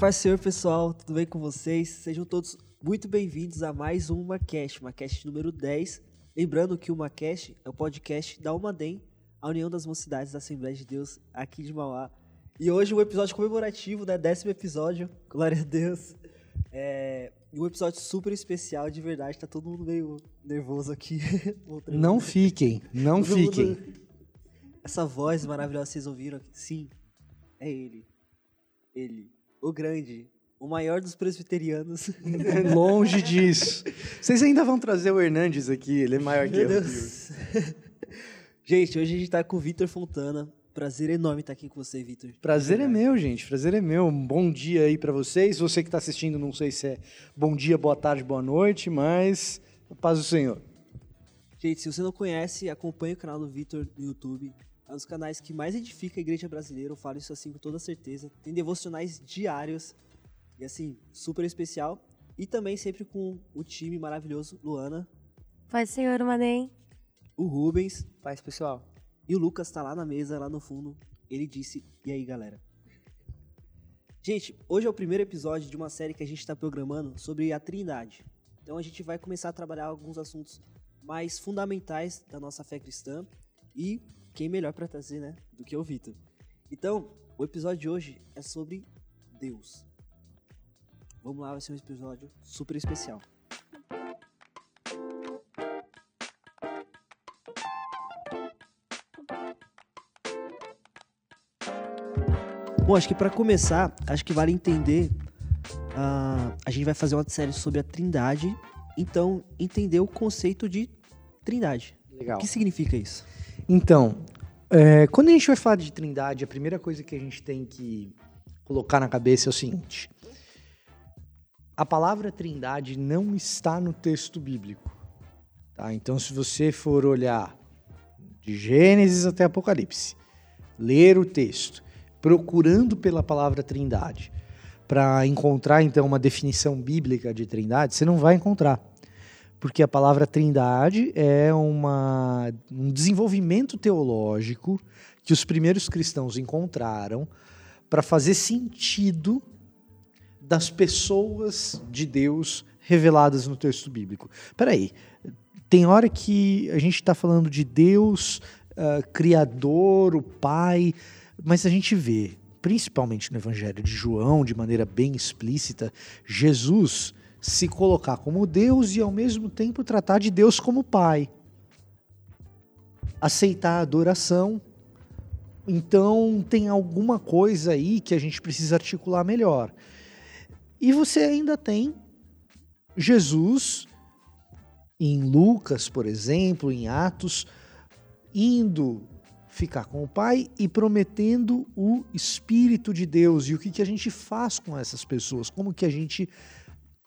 Paz Senhor, pessoal, tudo bem com vocês? Sejam todos muito bem-vindos a mais um MaCast, MaCast número 10. Lembrando que o MaCast é o podcast da Umadem, a União das Mocidades da Assembleia de Deus aqui de Mauá. E hoje um episódio comemorativo, né? Décimo episódio, glória a Deus. É um episódio super especial, de verdade, tá todo mundo meio nervoso aqui. não fiquem, não todo fiquem. Mundo... Essa voz maravilhosa que vocês ouviram aqui, sim, é ele. Ele o grande, o maior dos presbiterianos. Longe disso. Vocês ainda vão trazer o Hernandes aqui, ele é maior que eu. gente, hoje a gente está com o Vitor Fontana. Prazer enorme estar aqui com você, Vitor. Prazer é meu, gente. Prazer é meu. Um bom dia aí para vocês. Você que está assistindo, não sei se é bom dia, boa tarde, boa noite, mas paz do Senhor. Gente, se você não conhece, acompanhe o canal do Vitor no YouTube. É um dos canais que mais edifica a igreja brasileira, eu falo isso assim com toda certeza. Tem devocionais diários e assim, super especial. E também sempre com o time maravilhoso, Luana. Paz, Senhor, Manem. O Rubens. Paz, pessoal. E o Lucas tá lá na mesa, lá no fundo. Ele disse, e aí, galera? Gente, hoje é o primeiro episódio de uma série que a gente está programando sobre a Trindade. Então a gente vai começar a trabalhar alguns assuntos mais fundamentais da nossa fé cristã e quem melhor para trazer, né, do que o Vitor. Então, o episódio de hoje é sobre Deus. Vamos lá, vai ser um episódio super especial. Bom, acho que para começar, acho que vale entender. Uh, a gente vai fazer uma série sobre a Trindade, então entender o conceito de Trindade. Legal. O que significa isso? Então, é, quando a gente vai falar de trindade, a primeira coisa que a gente tem que colocar na cabeça é o seguinte: a palavra trindade não está no texto bíblico. Tá? Então, se você for olhar de Gênesis até Apocalipse, ler o texto, procurando pela palavra trindade, para encontrar então uma definição bíblica de trindade, você não vai encontrar porque a palavra trindade é uma, um desenvolvimento teológico que os primeiros cristãos encontraram para fazer sentido das pessoas de Deus reveladas no texto bíblico. Peraí, tem hora que a gente está falando de Deus, uh, Criador, o Pai, mas a gente vê, principalmente no Evangelho de João, de maneira bem explícita, Jesus se colocar como Deus e ao mesmo tempo tratar de Deus como Pai. Aceitar a adoração. Então tem alguma coisa aí que a gente precisa articular melhor. E você ainda tem Jesus em Lucas, por exemplo, em Atos, indo ficar com o Pai e prometendo o Espírito de Deus. E o que, que a gente faz com essas pessoas? Como que a gente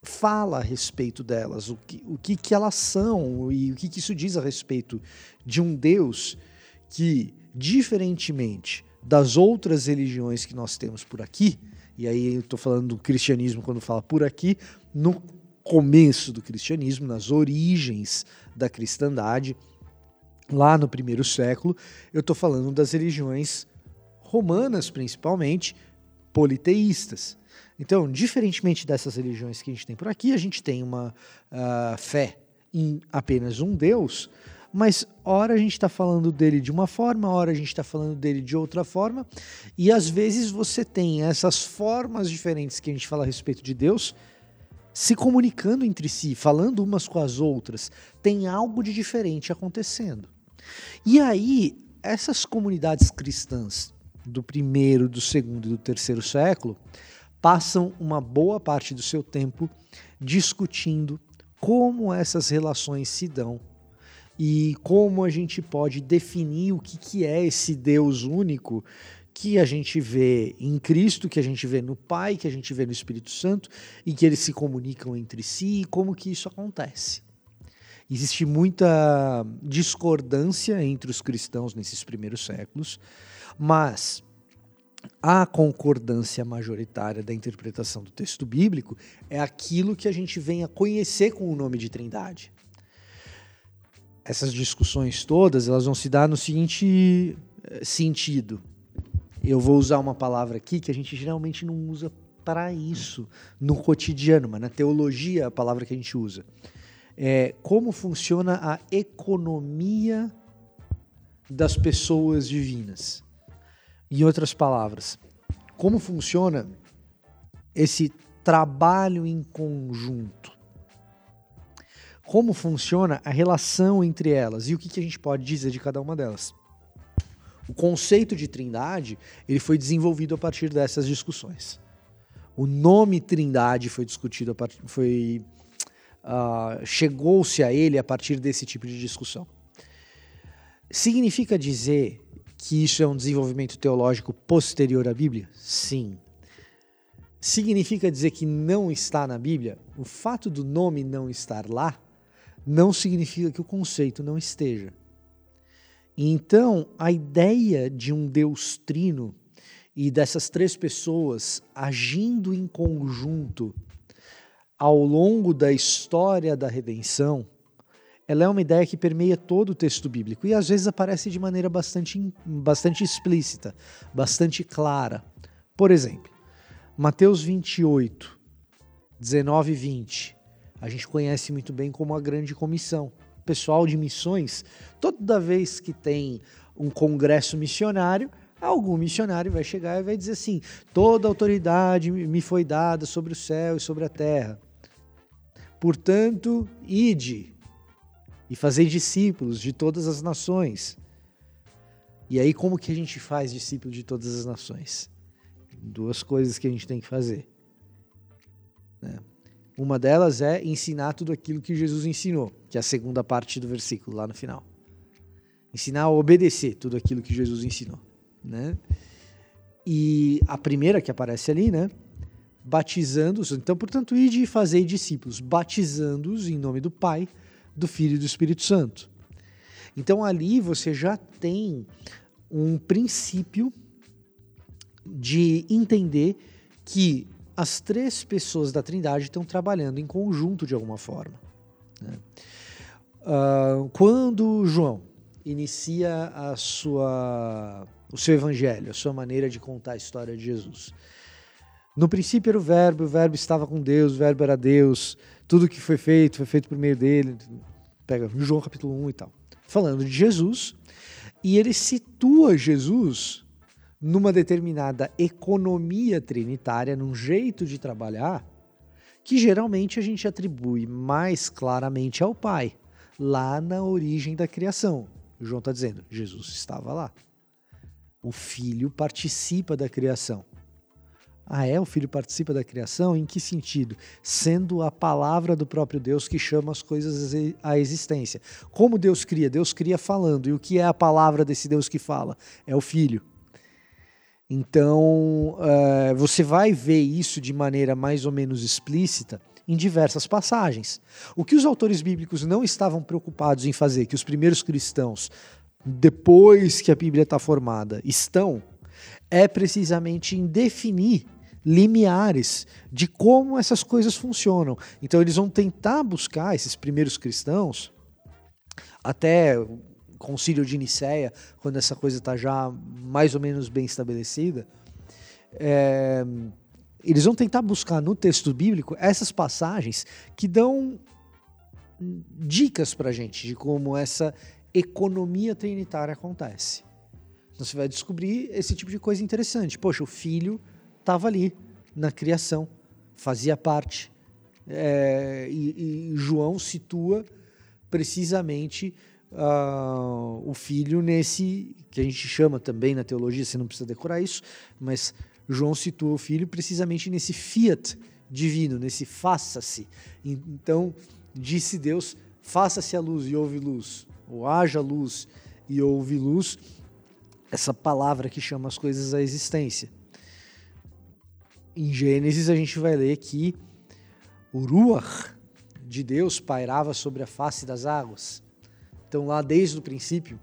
fala a respeito delas, o que, o que, que elas são e o que, que isso diz a respeito de um Deus que, diferentemente das outras religiões que nós temos por aqui, e aí eu estou falando do cristianismo quando fala por aqui, no começo do cristianismo, nas origens da cristandade, lá no primeiro século, eu estou falando das religiões romanas, principalmente, politeístas. Então, diferentemente dessas religiões que a gente tem por aqui, a gente tem uma uh, fé em apenas um Deus, mas ora a gente está falando dele de uma forma, ora a gente está falando dele de outra forma, e às vezes você tem essas formas diferentes que a gente fala a respeito de Deus se comunicando entre si, falando umas com as outras, tem algo de diferente acontecendo. E aí, essas comunidades cristãs do primeiro, do segundo e do terceiro século, passam uma boa parte do seu tempo discutindo como essas relações se dão e como a gente pode definir o que, que é esse Deus único que a gente vê em Cristo, que a gente vê no Pai, que a gente vê no Espírito Santo e que eles se comunicam entre si e como que isso acontece. Existe muita discordância entre os cristãos nesses primeiros séculos, mas a concordância majoritária da interpretação do texto bíblico é aquilo que a gente vem a conhecer com o nome de Trindade. Essas discussões todas, elas vão se dar no seguinte eh, sentido. Eu vou usar uma palavra aqui que a gente geralmente não usa para isso no cotidiano, mas na teologia, a palavra que a gente usa. É como funciona a economia das pessoas divinas. Em outras palavras, como funciona esse trabalho em conjunto? Como funciona a relação entre elas e o que, a gente pode dizer de cada uma delas? O conceito de trindade ele foi desenvolvido a partir dessas discussões. O nome trindade foi discutido, a partir, foi uh, chegou-se a ele a partir desse tipo de discussão. Significa dizer que isso é um desenvolvimento teológico posterior à Bíblia? Sim. Significa dizer que não está na Bíblia? O fato do nome não estar lá não significa que o conceito não esteja. Então, a ideia de um Deus trino e dessas três pessoas agindo em conjunto ao longo da história da redenção ela é uma ideia que permeia todo o texto bíblico e às vezes aparece de maneira bastante, bastante explícita, bastante clara. Por exemplo, Mateus 28, 19 e 20, a gente conhece muito bem como a grande comissão. O pessoal de missões, toda vez que tem um congresso missionário, algum missionário vai chegar e vai dizer assim: toda autoridade me foi dada sobre o céu e sobre a terra. Portanto, ide e fazer discípulos de todas as nações. E aí, como que a gente faz discípulo de todas as nações? Duas coisas que a gente tem que fazer. Né? Uma delas é ensinar tudo aquilo que Jesus ensinou, que é a segunda parte do versículo, lá no final. Ensinar a obedecer tudo aquilo que Jesus ensinou. Né? E a primeira que aparece ali, né? Batizando-os. Então, portanto, ide e fazei discípulos, batizando-os em nome do Pai, do Filho e do Espírito Santo. Então ali você já tem um princípio de entender que as três pessoas da Trindade estão trabalhando em conjunto de alguma forma. Né? Uh, quando João inicia a sua, o seu evangelho, a sua maneira de contar a história de Jesus, no princípio era o Verbo, o Verbo estava com Deus, o Verbo era Deus, tudo que foi feito foi feito por meio dele. Pega João capítulo 1 e tal. Falando de Jesus, e ele situa Jesus numa determinada economia trinitária, num jeito de trabalhar, que geralmente a gente atribui mais claramente ao Pai, lá na origem da criação. João está dizendo, Jesus estava lá. O Filho participa da criação. Ah, é? O Filho participa da criação? Em que sentido? Sendo a palavra do próprio Deus que chama as coisas à existência. Como Deus cria? Deus cria falando. E o que é a palavra desse Deus que fala? É o Filho. Então, uh, você vai ver isso de maneira mais ou menos explícita em diversas passagens. O que os autores bíblicos não estavam preocupados em fazer, que os primeiros cristãos, depois que a Bíblia está formada, estão, é precisamente em definir limiares de como essas coisas funcionam. Então eles vão tentar buscar esses primeiros cristãos até o concílio de Nicéia, quando essa coisa está já mais ou menos bem estabelecida, é, eles vão tentar buscar no texto bíblico essas passagens que dão dicas para gente de como essa economia trinitária acontece. Então você vai descobrir esse tipo de coisa interessante. Poxa, o filho estava ali na criação, fazia parte. É, e, e, João situa precisamente uh, o filho nesse que a gente chama também na teologia, você não precisa decorar isso, mas João situa o filho precisamente nesse fiat divino, nesse faça-se. Então, disse Deus: faça-se a luz e houve luz, ou haja luz e houve luz, essa palavra que chama as coisas à existência em Gênesis a gente vai ler que o Ruach de Deus pairava sobre a face das águas. Então, lá desde o princípio,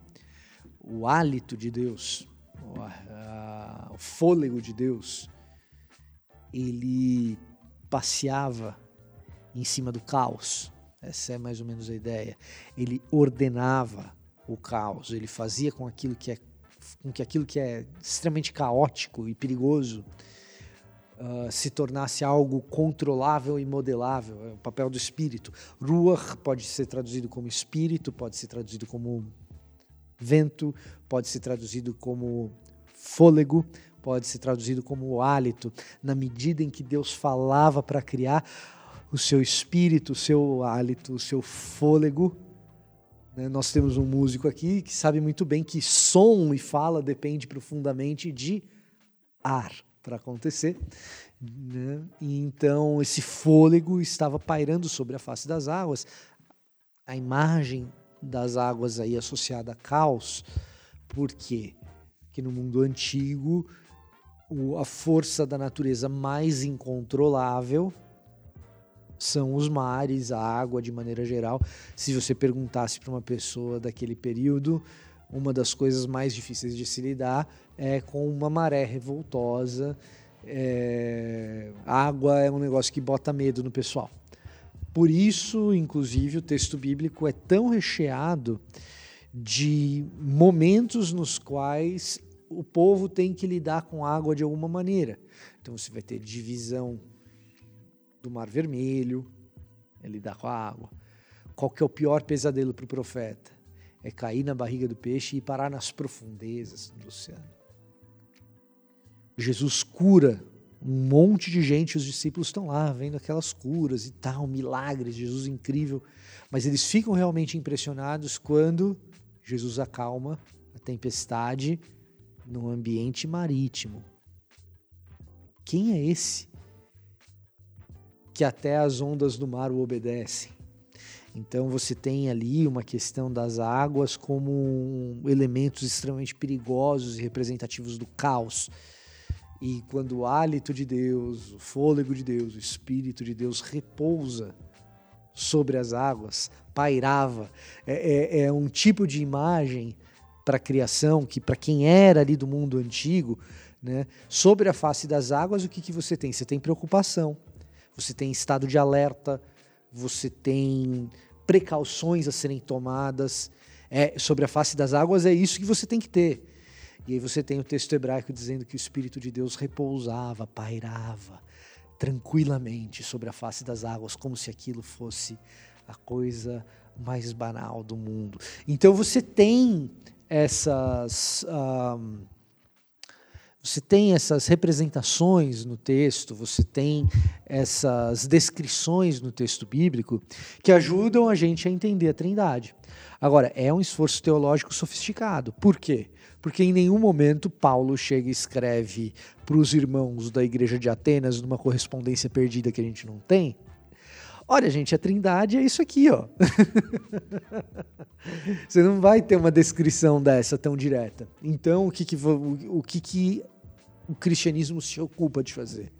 o hálito de Deus, o, a, o fôlego de Deus, ele passeava em cima do caos. Essa é mais ou menos a ideia. Ele ordenava o caos, ele fazia com aquilo que é com que aquilo que é extremamente caótico e perigoso uh, se tornasse algo controlável e modelável. É o papel do espírito. Ruach pode ser traduzido como espírito, pode ser traduzido como vento, pode ser traduzido como fôlego, pode ser traduzido como hálito. Na medida em que Deus falava para criar, o seu espírito, o seu hálito, o seu fôlego. Né? Nós temos um músico aqui que sabe muito bem que som e fala depende profundamente de ar para acontecer. Né? E então esse fôlego estava pairando sobre a face das águas. A imagem das águas aí associada a caos. Porque no mundo antigo a força da natureza mais incontrolável são os mares, a água de maneira geral. Se você perguntasse para uma pessoa daquele período, uma das coisas mais difíceis de se lidar é com uma maré revoltosa. É... água é um negócio que bota medo no pessoal. Por isso, inclusive, o texto bíblico é tão recheado de momentos nos quais o povo tem que lidar com água de alguma maneira. Então você vai ter divisão do Mar Vermelho, é lidar com a água. Qual que é o pior pesadelo para o profeta? É cair na barriga do peixe e parar nas profundezas do oceano. Jesus cura um monte de gente, os discípulos estão lá vendo aquelas curas e tal, milagres, Jesus incrível, mas eles ficam realmente impressionados quando Jesus acalma a tempestade no ambiente marítimo. Quem é esse que até as ondas do mar o obedecem. Então você tem ali uma questão das águas como elementos extremamente perigosos e representativos do caos. E quando o hálito de Deus, o fôlego de Deus, o Espírito de Deus repousa sobre as águas, pairava, é, é, é um tipo de imagem para a criação que, para quem era ali do mundo antigo, né, sobre a face das águas, o que, que você tem? Você tem preocupação você tem estado de alerta, você tem precauções a serem tomadas. É, sobre a face das águas é isso que você tem que ter. E aí você tem o texto hebraico dizendo que o Espírito de Deus repousava, pairava tranquilamente sobre a face das águas, como se aquilo fosse a coisa mais banal do mundo. Então você tem essas. Um, você tem essas representações no texto, você tem essas descrições no texto bíblico que ajudam a gente a entender a Trindade. Agora, é um esforço teológico sofisticado. Por quê? Porque em nenhum momento Paulo chega e escreve para os irmãos da igreja de Atenas, numa correspondência perdida que a gente não tem. Olha, gente, a Trindade é isso aqui, ó. Você não vai ter uma descrição dessa tão direta. Então, o que, que, o que, que o cristianismo se ocupa de fazer.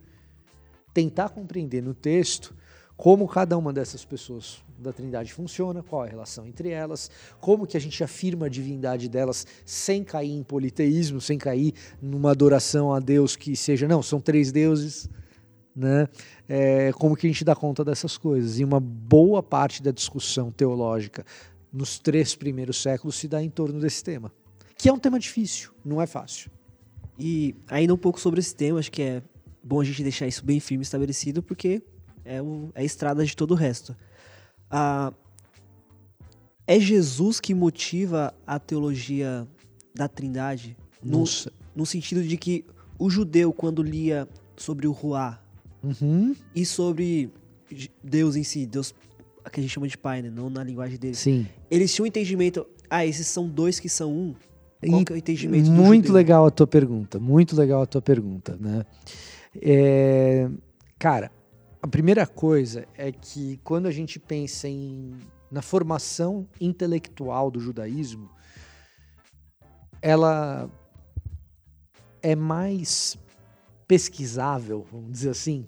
Tentar compreender no texto como cada uma dessas pessoas da Trindade funciona, qual a relação entre elas, como que a gente afirma a divindade delas sem cair em politeísmo, sem cair numa adoração a Deus que seja, não, são três deuses, né? É, como que a gente dá conta dessas coisas. E uma boa parte da discussão teológica nos três primeiros séculos se dá em torno desse tema, que é um tema difícil, não é fácil. E ainda um pouco sobre esse tema, acho que é bom a gente deixar isso bem firme estabelecido, porque é, o, é a estrada de todo o resto. Ah, é Jesus que motiva a teologia da Trindade? No, no sentido de que o judeu, quando lia sobre o Ruá uhum. e sobre Deus em si, Deus que a gente chama de Pai, né? não na linguagem dele, Sim. eles tinham um entendimento, ah, esses são dois que são um. Qual é o entendimento Muito legal a tua pergunta, muito legal a tua pergunta, né? É, cara, a primeira coisa é que quando a gente pensa em, na formação intelectual do judaísmo, ela é mais pesquisável, vamos dizer assim,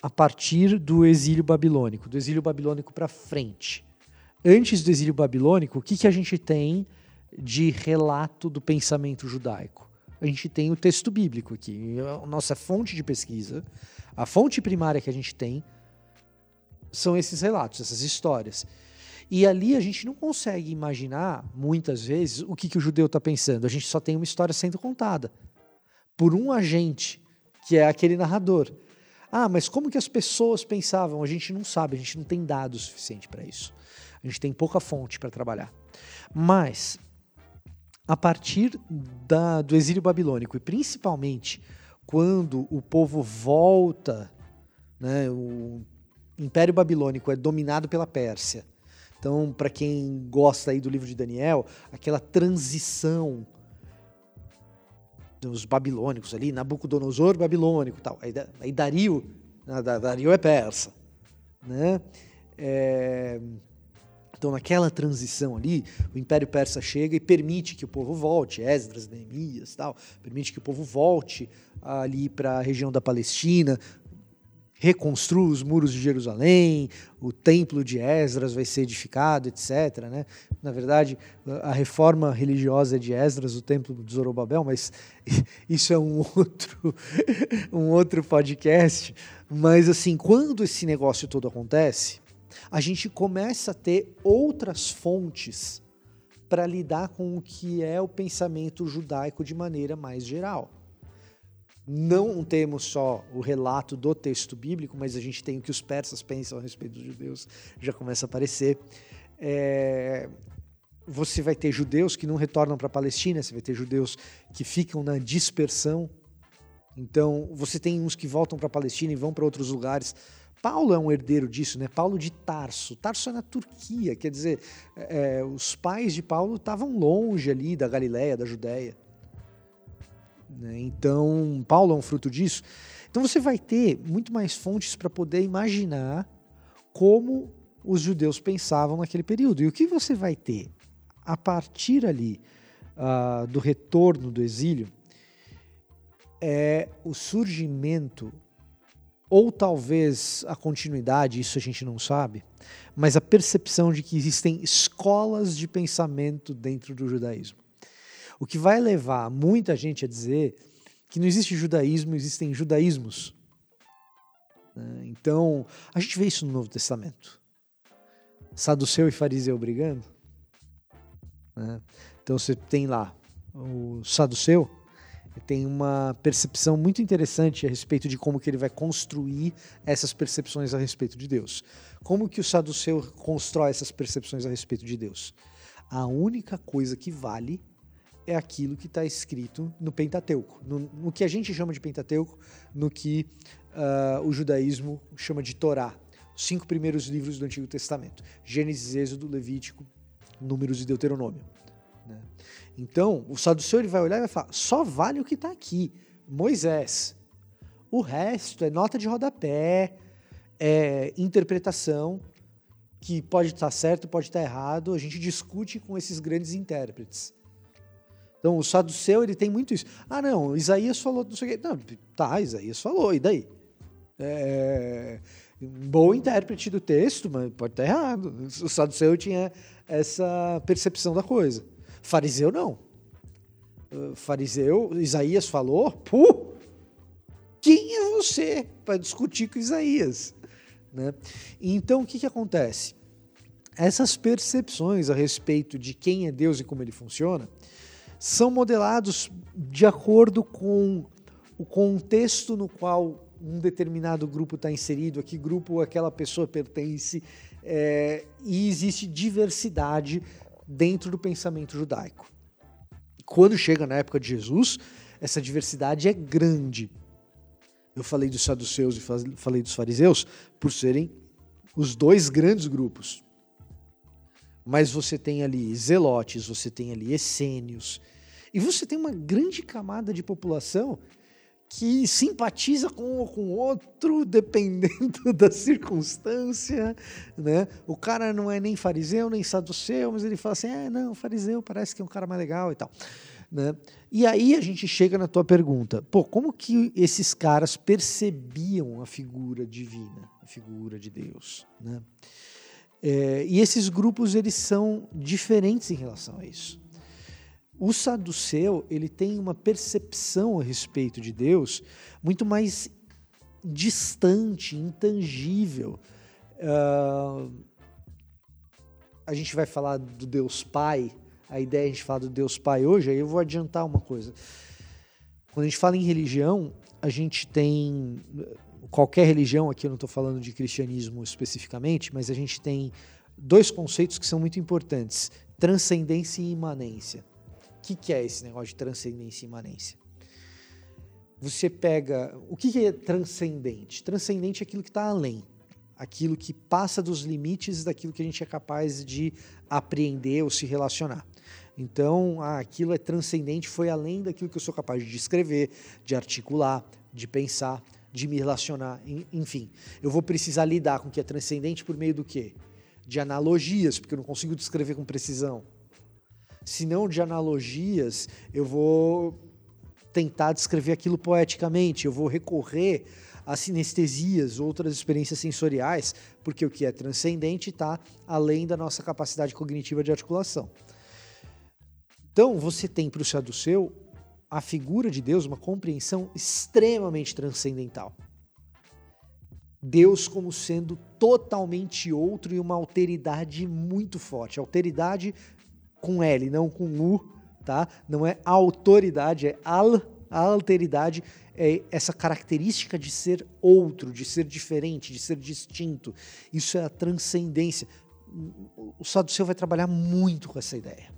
a partir do exílio babilônico, do exílio babilônico para frente. Antes do exílio babilônico, o que, que a gente tem de relato do pensamento judaico. A gente tem o texto bíblico aqui, a nossa fonte de pesquisa, a fonte primária que a gente tem são esses relatos, essas histórias. E ali a gente não consegue imaginar, muitas vezes, o que, que o judeu está pensando. A gente só tem uma história sendo contada por um agente que é aquele narrador. Ah, mas como que as pessoas pensavam? A gente não sabe, a gente não tem dados suficiente para isso. A gente tem pouca fonte para trabalhar. Mas, a partir da, do exílio babilônico, e principalmente quando o povo volta, né, o Império Babilônico é dominado pela Pérsia. Então, para quem gosta aí do livro de Daniel, aquela transição dos babilônicos ali, Nabucodonosor babilônico tal. Aí, aí Dario, né, Dario é persa, né? É, então, naquela transição ali, o Império Persa chega e permite que o povo volte, Esdras, Neemias, tal, permite que o povo volte ali para a região da Palestina, reconstrua os muros de Jerusalém, o templo de Esdras vai ser edificado, etc. Né? Na verdade, a reforma religiosa de Esdras, o templo de Zorobabel, mas isso é um outro, um outro podcast. Mas assim, quando esse negócio todo acontece, a gente começa a ter outras fontes para lidar com o que é o pensamento judaico de maneira mais geral não temos só o relato do texto bíblico, mas a gente tem o que os persas pensam a respeito dos judeus, já começa a aparecer. É, você vai ter judeus que não retornam para a Palestina, você vai ter judeus que ficam na dispersão. Então, você tem uns que voltam para a Palestina e vão para outros lugares. Paulo é um herdeiro disso, né? Paulo de Tarso. Tarso é na Turquia, quer dizer, é, os pais de Paulo estavam longe ali da Galiléia, da Judéia. Né? Então, Paulo é um fruto disso. Então, você vai ter muito mais fontes para poder imaginar como os judeus pensavam naquele período. E o que você vai ter a partir ali uh, do retorno do exílio é o surgimento, ou talvez a continuidade, isso a gente não sabe, mas a percepção de que existem escolas de pensamento dentro do judaísmo. O que vai levar muita gente a dizer que não existe judaísmo, existem judaísmos. Né? Então, a gente vê isso no Novo Testamento. Saduceu e fariseu brigando. Né? Então, você tem lá o Saduceu, tem uma percepção muito interessante a respeito de como que ele vai construir essas percepções a respeito de Deus. Como que o Saduceu constrói essas percepções a respeito de Deus? A única coisa que vale é aquilo que está escrito no Pentateuco, no, no, que a gente chama de Pentateuco, no que uh, o judaísmo chama de Torá, os cinco primeiros livros do Antigo Testamento: Gênesis, Êxodo, Levítico, Números e Deuteronômio. Né? Então, o saduceu ele vai olhar e vai falar: só vale o que está aqui, Moisés. O resto é nota de rodapé, é interpretação que pode estar tá certo, pode estar tá errado. A gente discute com esses grandes intérpretes. Então, o saduceu, ele tem muito isso. Ah, não, Isaías falou, não sei o quê. Não, tá, Isaías falou, e daí? É, bom intérprete do texto, mas pode estar errado. O saduceu tinha essa percepção da coisa. Fariseu, não. Fariseu, Isaías falou, puh, quem é você para discutir com Isaías? Né? Então, o que, que acontece? Essas percepções a respeito de quem é Deus e como ele funciona, são modelados de acordo com o contexto no qual um determinado grupo está inserido, a que grupo aquela pessoa pertence, é, e existe diversidade dentro do pensamento judaico. Quando chega na época de Jesus, essa diversidade é grande. Eu falei dos saduceus e falei dos fariseus por serem os dois grandes grupos. Mas você tem ali zelotes, você tem ali essênios, e você tem uma grande camada de população que simpatiza com um com outro, dependendo da circunstância, né? O cara não é nem fariseu, nem saduceu, mas ele fala assim, é, não, fariseu parece que é um cara mais legal e tal, né? E aí a gente chega na tua pergunta, pô, como que esses caras percebiam a figura divina, a figura de Deus, né? É, e esses grupos, eles são diferentes em relação a isso. O saduceu, ele tem uma percepção a respeito de Deus muito mais distante, intangível. Uh, a gente vai falar do Deus Pai, a ideia é a gente falar do Deus Pai hoje, aí eu vou adiantar uma coisa. Quando a gente fala em religião, a gente tem qualquer religião, aqui eu não estou falando de cristianismo especificamente, mas a gente tem dois conceitos que são muito importantes: transcendência e imanência. Que, que é esse negócio de transcendência e imanência? Você pega. O que, que é transcendente? Transcendente é aquilo que está além, aquilo que passa dos limites daquilo que a gente é capaz de apreender ou se relacionar. Então, ah, aquilo é transcendente, foi além daquilo que eu sou capaz de escrever, de articular, de pensar, de me relacionar, enfim. Eu vou precisar lidar com o que é transcendente por meio do quê? De analogias, porque eu não consigo descrever com precisão. Se não de analogias, eu vou tentar descrever aquilo poeticamente, eu vou recorrer a sinestesias, outras experiências sensoriais, porque o que é transcendente está além da nossa capacidade cognitiva de articulação. Então, você tem para o saduceu a figura de Deus, uma compreensão extremamente transcendental. Deus como sendo totalmente outro e uma alteridade muito forte. Alteridade com L, não com U, tá? Não é autoridade, é al, a alteridade é essa característica de ser outro, de ser diferente, de ser distinto. Isso é a transcendência. O Saduceu vai trabalhar muito com essa ideia.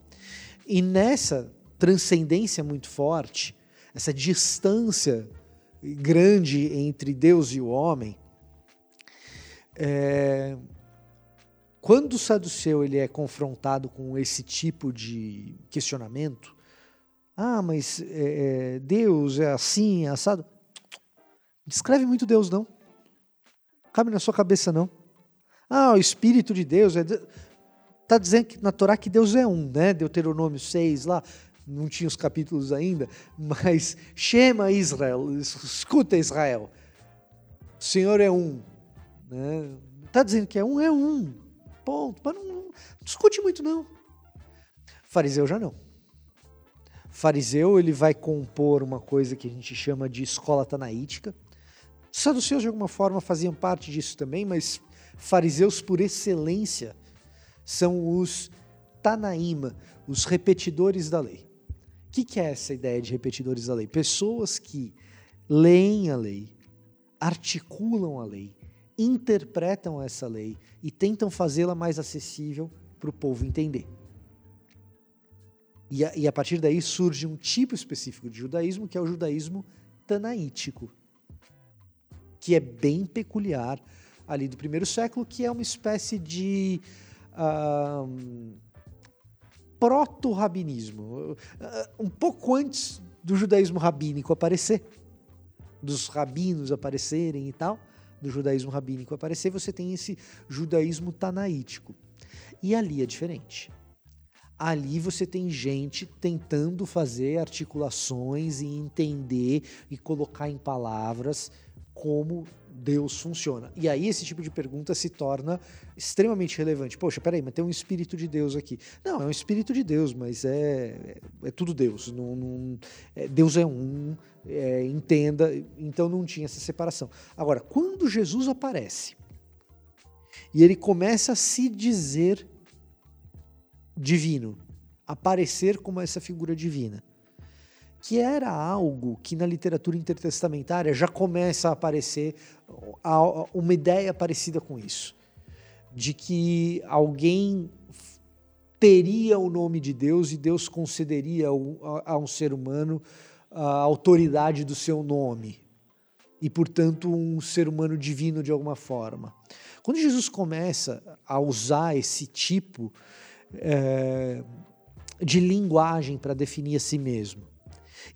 E nessa transcendência muito forte, essa distância grande entre Deus e o homem, é, quando o saduceu ele é confrontado com esse tipo de questionamento, ah, mas é, é Deus é assim, é assado. Descreve muito Deus, não. Cabe na sua cabeça, não. Ah, o Espírito de Deus é. Está dizendo que na Torá que Deus é um, né? Deuteronômio 6 lá, não tinha os capítulos ainda, mas Shema Israel, escuta Israel, o Senhor é um. Né? Tá dizendo que é um, é um. Ponto. Mas não, não discute muito, não. Fariseu já não. Fariseu ele vai compor uma coisa que a gente chama de escola tanaítica. Saduceus de alguma forma faziam parte disso também, mas fariseus por excelência são os Tanaíma, os repetidores da lei. O que, que é essa ideia de repetidores da lei? Pessoas que leem a lei, articulam a lei, interpretam essa lei e tentam fazê-la mais acessível para o povo entender. E a, e a, partir daí surge um tipo específico de judaísmo, que é o judaísmo tanaítico, que é bem peculiar ali do primeiro século, que é uma espécie de proto-rabinismo, ah, um pouco antes do judaísmo rabínico aparecer, dos rabinos aparecerem e tal, do judaísmo rabínico aparecer, você tem esse judaísmo tanaítico. E ali é diferente. Ali você tem gente tentando fazer articulações e entender e colocar em palavras como Deus funciona? E aí esse tipo de pergunta se torna extremamente relevante. Poxa, peraí, mas tem um espírito de Deus aqui. Não, é um espírito de Deus, mas é, é tudo Deus. Não, não é, Deus é um, é, entenda. Então não tinha essa separação. Agora, quando Jesus aparece e ele começa a se dizer divino, aparecer como essa figura divina, que era algo que na literatura intertestamentária já começa a aparecer uma ideia parecida com isso, de que alguém teria o nome de Deus e Deus concederia a um ser humano a autoridade do seu nome e, portanto, um ser humano divino de alguma forma. Quando Jesus começa a usar esse tipo é, de linguagem para definir a si mesmo,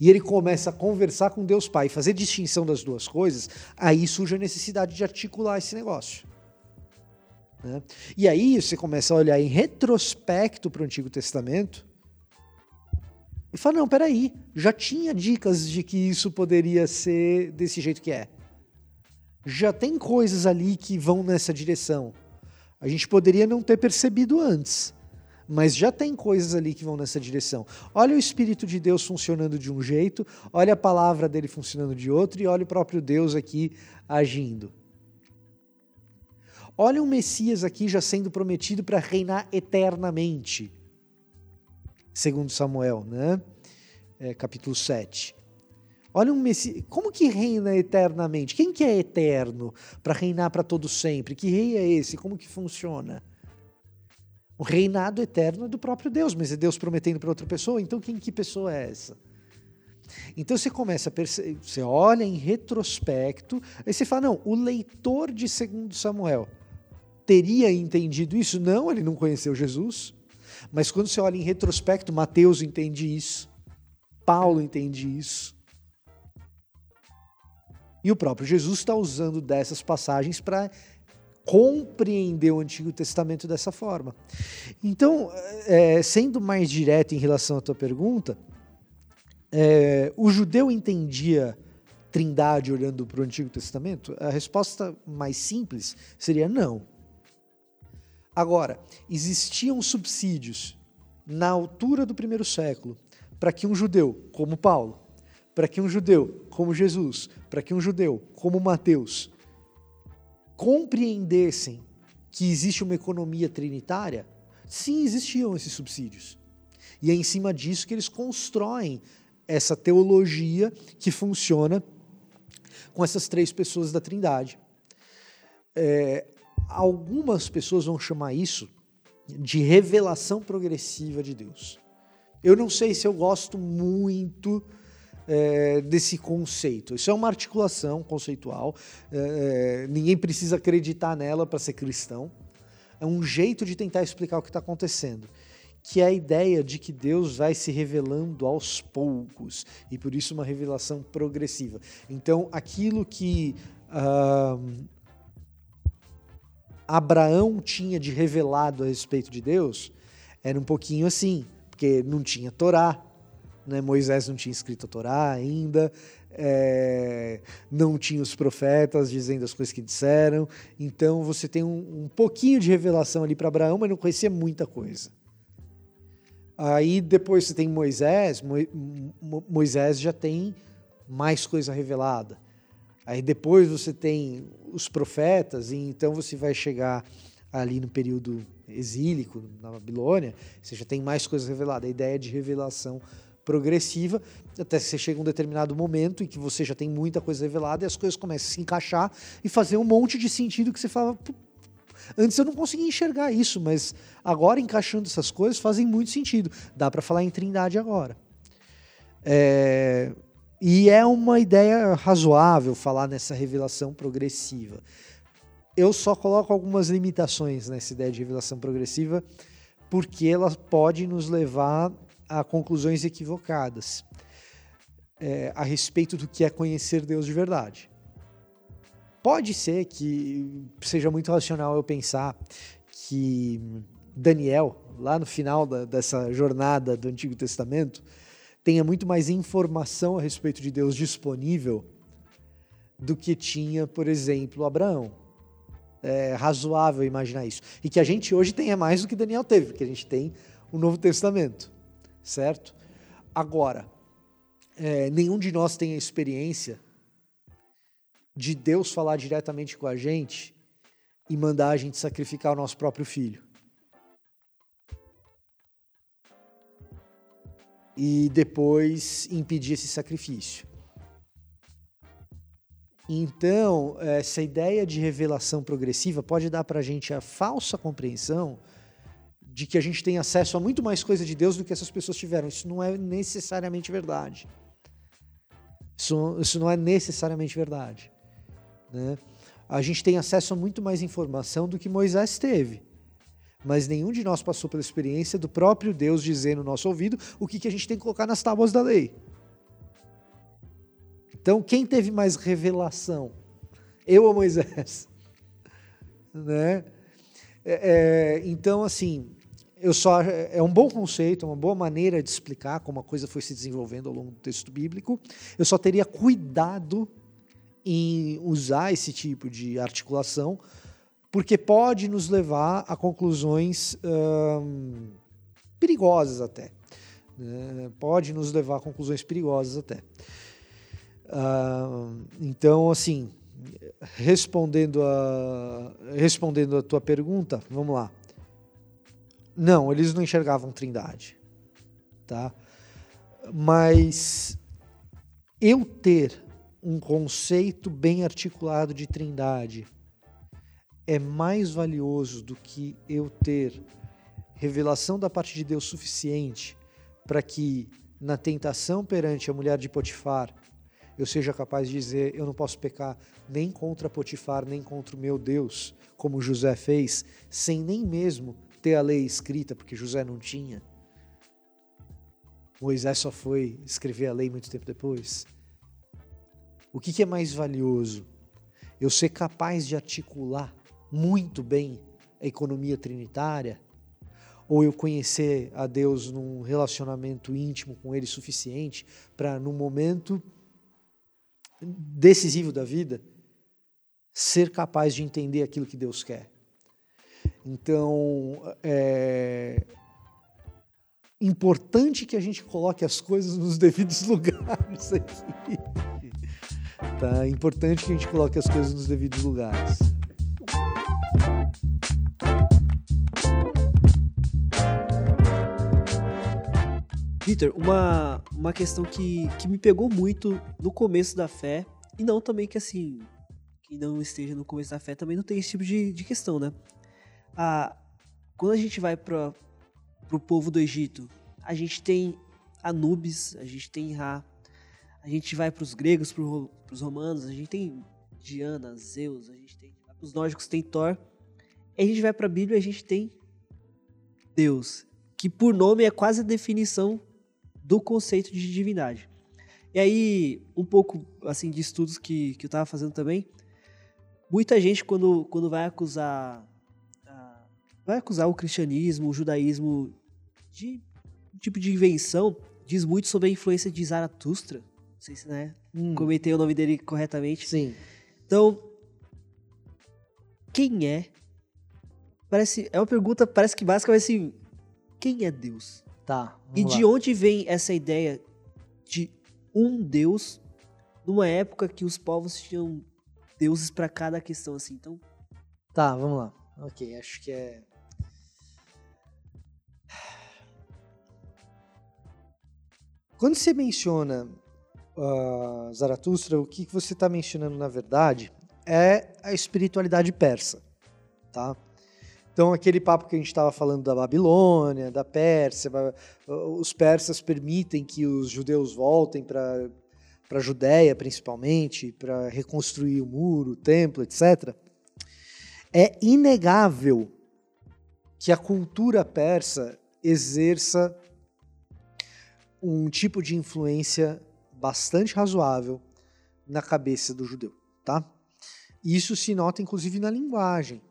e ele começa a conversar com Deus Pai, fazer distinção das duas coisas, aí surge a necessidade de articular esse negócio. Né? E aí você começa a olhar em retrospecto para o Antigo Testamento e fala: não, peraí, já tinha dicas de que isso poderia ser desse jeito que é. Já tem coisas ali que vão nessa direção. A gente poderia não ter percebido antes mas já tem coisas ali que vão nessa direção. Olha o Espírito de Deus funcionando de um jeito, olha a palavra dele funcionando de outro e olha o próprio Deus aqui agindo. Olha o Messias aqui já sendo prometido para reinar eternamente, segundo Samuel, né? É, capítulo 7. Olha um Messias. Como que reina eternamente? Quem que é eterno para reinar para todo sempre? Que rei é esse? Como que funciona? O reinado eterno é do próprio Deus, mas é Deus prometendo para outra pessoa. Então, quem que pessoa é essa? Então você começa a perceber, você olha em retrospecto, aí você fala: não, o leitor de 2 Samuel teria entendido isso? Não, ele não conheceu Jesus. Mas quando você olha em retrospecto, Mateus entende isso, Paulo entende isso. E o próprio Jesus está usando dessas passagens para compreender o Antigo Testamento dessa forma. Então, é, sendo mais direto em relação à tua pergunta, é, o judeu entendia trindade olhando para o Antigo Testamento? A resposta mais simples seria não. Agora, existiam subsídios na altura do primeiro século para que um judeu, como Paulo, para que um judeu como Jesus, para que um judeu como Mateus compreendessem que existe uma economia trinitária, sim, existiam esses subsídios. E é em cima disso que eles constroem essa teologia que funciona com essas três pessoas da Trindade. É, algumas pessoas vão chamar isso de revelação progressiva de Deus. Eu não sei se eu gosto muito é, desse conceito. Isso é uma articulação conceitual, é, é ninguém precisa acreditar nela para ser cristão. É um jeito de tentar explicar o que está acontecendo que é a ideia de que Deus vai se revelando aos poucos e por isso uma revelação progressiva. Então, aquilo que uh, Abraão tinha de revelado a respeito de Deus era um pouquinho assim, porque não tinha Torá, né? Moisés não tinha escrito a Torá ainda, é, não tinha os profetas dizendo as coisas que disseram. Então você tem um, um pouquinho de revelação ali para Abraão, mas não conhecia muita coisa. Aí depois você tem Moisés, Mo, Moisés já tem mais coisa revelada. Aí depois você tem os profetas, e então você vai chegar ali no período exílico, na Babilônia, você já tem mais coisas reveladas. A ideia de revelação progressiva, até que você chega a um determinado momento em que você já tem muita coisa revelada e as coisas começam a se encaixar e fazer um monte de sentido que você fala. Antes eu não conseguia enxergar isso, mas agora encaixando essas coisas fazem muito sentido. Dá para falar em trindade agora. É, e é uma ideia razoável falar nessa revelação progressiva. Eu só coloco algumas limitações nessa ideia de revelação progressiva, porque ela pode nos levar a conclusões equivocadas é, a respeito do que é conhecer Deus de verdade. Pode ser que seja muito racional eu pensar que Daniel, lá no final da, dessa jornada do Antigo Testamento, tenha muito mais informação a respeito de Deus disponível do que tinha, por exemplo, Abraão. É razoável imaginar isso. E que a gente hoje tenha mais do que Daniel teve, porque a gente tem o Novo Testamento certo? Agora, é, nenhum de nós tem a experiência de Deus falar diretamente com a gente e mandar a gente sacrificar o nosso próprio filho. E depois impedir esse sacrifício. Então, essa ideia de revelação progressiva pode dar para a gente a falsa compreensão de que a gente tem acesso a muito mais coisa de Deus do que essas pessoas tiveram. Isso não é necessariamente verdade. Isso, isso não é necessariamente verdade. Né? A gente tem acesso a muito mais informação do que Moisés teve. Mas nenhum de nós passou pela experiência do próprio Deus dizer no nosso ouvido o que, que a gente tem que colocar nas tábuas da lei. Então, quem teve mais revelação? Eu ou Moisés? né? É, é, então, assim, eu só é um bom conceito, uma boa maneira de explicar como a coisa foi se desenvolvendo ao longo do texto bíblico. Eu só teria cuidado em usar esse tipo de articulação, porque pode nos levar a conclusões hum, perigosas até. Né? Pode nos levar a conclusões perigosas até. Hum, então, assim, respondendo a, respondendo a tua pergunta, vamos lá. Não, eles não enxergavam trindade. Tá? Mas eu ter um conceito bem articulado de trindade é mais valioso do que eu ter revelação da parte de Deus suficiente para que na tentação perante a mulher de Potifar eu seja capaz de dizer: eu não posso pecar nem contra Potifar, nem contra o meu Deus, como José fez, sem nem mesmo ter a lei escrita, porque José não tinha. Moisés só foi escrever a lei muito tempo depois. O que, é mais valioso? Eu ser capaz de articular muito bem a economia trinitária? Ou eu conhecer a Deus num relacionamento íntimo com Ele suficiente para, no momento decisivo da vida, ser capaz de entender aquilo que Deus quer? Então, é importante que a gente coloque as coisas nos devidos lugares aqui. Tá? É importante que a gente coloque as coisas nos devidos lugares. Vitor, uma, uma questão que, que me pegou muito no começo da fé, e não também que assim, que não esteja no começo da fé, também não tem esse tipo de, de questão, né? Quando a gente vai para o povo do Egito, a gente tem Anubis, a gente tem Ra, a gente vai para os gregos, para os romanos, a gente tem Diana, Zeus, a gente tem os nórdicos tem Thor, e a gente vai para a Bíblia, a gente tem Deus, que por nome é quase a definição do conceito de divindade. E aí, um pouco assim de estudos que, que eu estava fazendo também, muita gente quando, quando vai acusar vai acusar o cristianismo, o judaísmo de um tipo de invenção, diz muito sobre a influência de Zaratustra. Não sei se né, hum. comentei o nome dele corretamente. Sim. Então, quem é? Parece é uma pergunta, parece que básica, mas assim, quem é Deus? Tá. E lá. de onde vem essa ideia de um Deus numa época que os povos tinham deuses para cada questão assim? Então, tá, vamos lá. OK, acho que é Quando você menciona uh, Zaratustra, o que você está mencionando na verdade é a espiritualidade persa, tá? Então, aquele papo que a gente estava falando da Babilônia, da Pérsia, os persas permitem que os judeus voltem para a Judéia, principalmente, para reconstruir o muro, o templo, etc. É inegável que a cultura persa exerça um tipo de influência bastante razoável na cabeça do judeu, tá? Isso se nota inclusive na linguagem.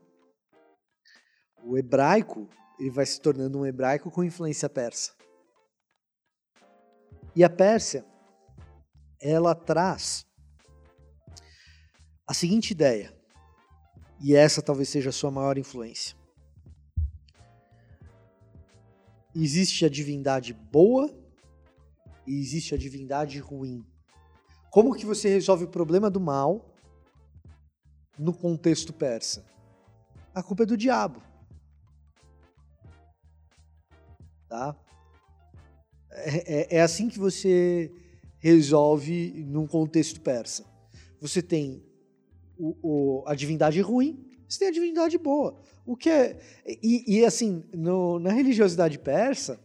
O hebraico ele vai se tornando um hebraico com influência persa. E a Pérsia, ela traz a seguinte ideia, e essa talvez seja a sua maior influência. Existe a divindade boa e existe a divindade ruim. Como que você resolve o problema do mal no contexto persa? A culpa é do diabo. Tá? É, é, é assim que você resolve num contexto persa. Você tem o, o, a divindade ruim, você tem a divindade boa. O que é e, e assim no, na religiosidade persa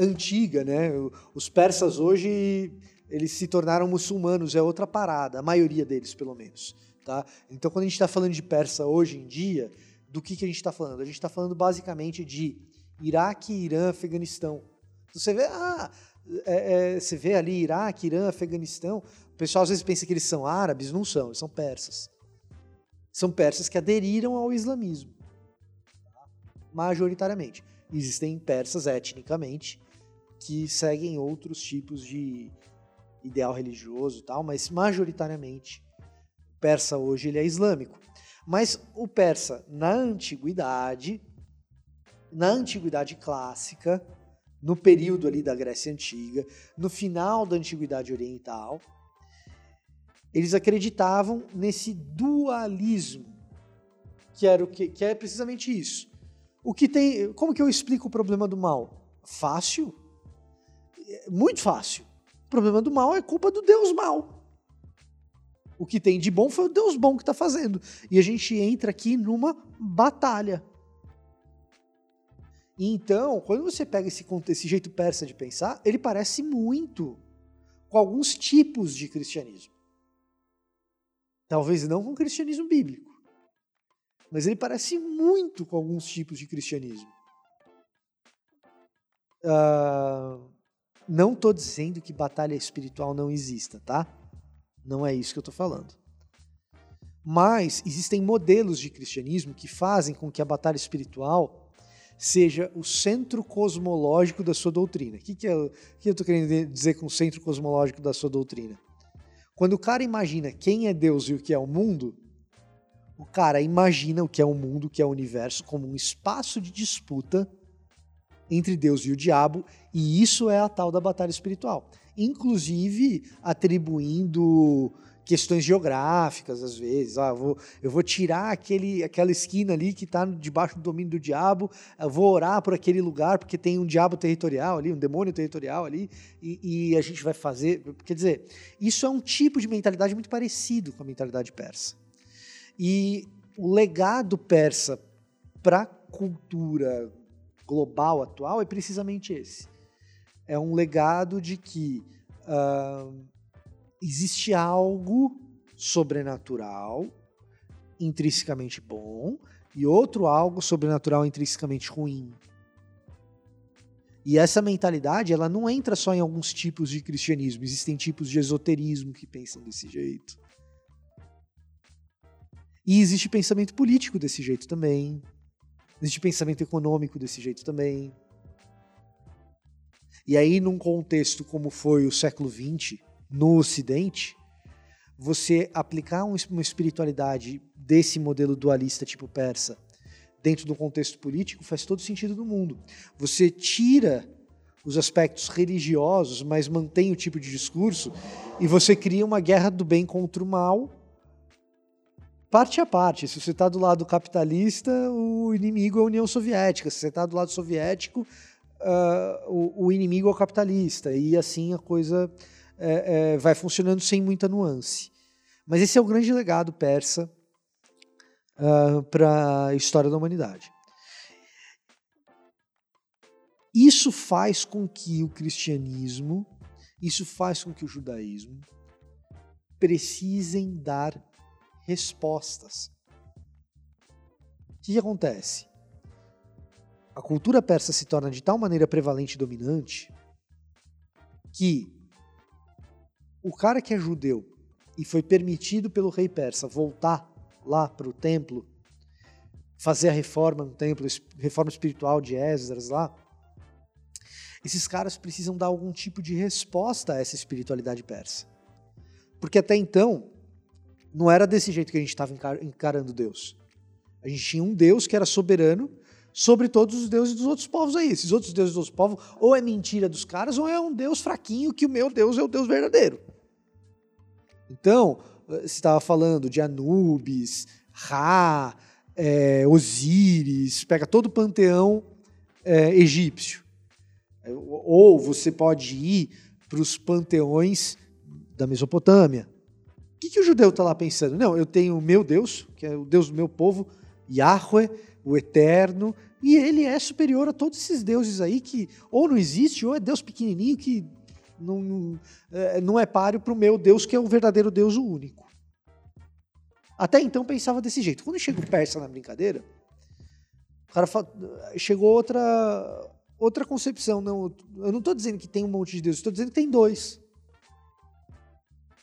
antiga, né? Os persas hoje eles se tornaram muçulmanos, é outra parada, a maioria deles pelo menos, tá? Então quando a gente está falando de persa hoje em dia, do que, que a gente está falando? A gente está falando basicamente de Iraque, Irã, Afeganistão. Então, você vê, ah, é, é, você vê ali Iraque, Irã, Afeganistão. O pessoal às vezes pensa que eles são árabes, não são, eles são persas. São persas que aderiram ao islamismo, tá? majoritariamente. Existem persas etnicamente que seguem outros tipos de ideal religioso e tal, mas majoritariamente o persa hoje ele é islâmico. Mas o persa na antiguidade, na antiguidade clássica, no período ali da Grécia antiga, no final da antiguidade oriental, eles acreditavam nesse dualismo, que era o que, que é precisamente isso. O que tem, como que eu explico o problema do mal? Fácil, muito fácil. problema do mal é culpa do Deus mal. O que tem de bom foi o Deus bom que está fazendo. E a gente entra aqui numa batalha. Então, quando você pega esse, esse jeito persa de pensar, ele parece muito com alguns tipos de cristianismo. Talvez não com o cristianismo bíblico, mas ele parece muito com alguns tipos de cristianismo. Uh, não estou dizendo que batalha espiritual não exista, tá? Não é isso que eu estou falando. Mas existem modelos de cristianismo que fazem com que a batalha espiritual seja o centro cosmológico da sua doutrina. O que, que, que eu estou querendo dizer com o centro cosmológico da sua doutrina? Quando o cara imagina quem é Deus e o que é o mundo, o cara imagina o que é o mundo, o que é o universo, como um espaço de disputa entre Deus e o diabo, e isso é a tal da batalha espiritual. Inclusive atribuindo questões geográficas, às vezes. Ah, eu, vou, eu vou tirar aquele, aquela esquina ali que está debaixo do domínio do diabo, eu vou orar por aquele lugar porque tem um diabo territorial ali, um demônio territorial ali, e, e a gente vai fazer. Quer dizer, isso é um tipo de mentalidade muito parecido com a mentalidade persa. E o legado persa para a cultura global atual é precisamente esse. É um legado de que. Uh, existe algo sobrenatural, intrinsecamente bom, e outro algo sobrenatural intrinsecamente ruim. E essa mentalidade, ela não entra só em alguns tipos de cristianismo, existem tipos de esoterismo que pensam desse jeito. E existe pensamento político desse jeito também. Existe pensamento econômico desse jeito também. E aí, num contexto como foi o século XX, no Ocidente, você aplicar uma espiritualidade desse modelo dualista tipo persa dentro do contexto político faz todo sentido do mundo. Você tira os aspectos religiosos, mas mantém o tipo de discurso e você cria uma guerra do bem contra o mal parte a parte. Se você está do lado capitalista, o inimigo é a União Soviética. Se você está do lado soviético, uh, o, o inimigo é o capitalista. E assim a coisa é, é, vai funcionando sem muita nuance. Mas esse é o grande legado persa uh, ah, para a história da humanidade. Isso faz com que o cristianismo, isso faz com que o judaísmo precisem dar respostas. O que, que acontece? A cultura persa se torna de tal maneira prevalente e dominante que o cara que é judeu e foi permitido pelo rei persa voltar lá para o templo, fazer a reforma no templo, reforma espiritual de Esdras lá, esses caras precisam dar algum tipo de resposta a essa espiritualidade persa. Porque até então, não era desse jeito que a gente estava encarando Deus. A gente tinha um Deus que era soberano sobre todos os deuses dos outros povos aí. Esses outros deuses dos outros povos, ou é mentira dos caras, ou é um Deus fraquinho que o meu Deus é o Deus verdadeiro. Então, você estava falando de Anubis, Ra, é, Osíris, pega todo o panteão é, egípcio. Ou você pode ir para os panteões da Mesopotâmia. O que, que o judeu está lá pensando? Não, eu tenho o meu Deus, que é o Deus do meu povo, Yahweh, o Eterno, e ele é superior a todos esses deuses aí que ou não existe, ou é Deus pequenininho que não, não, é, é páreo para o meu Deus, que é o verdadeiro Deus, o único. Até então pensava desse jeito. Quando chega o persa na brincadeira, o cara fala, chegou outra outra concepção. Não, eu não estou dizendo que tem um monte de deuses, estou dizendo que tem dois.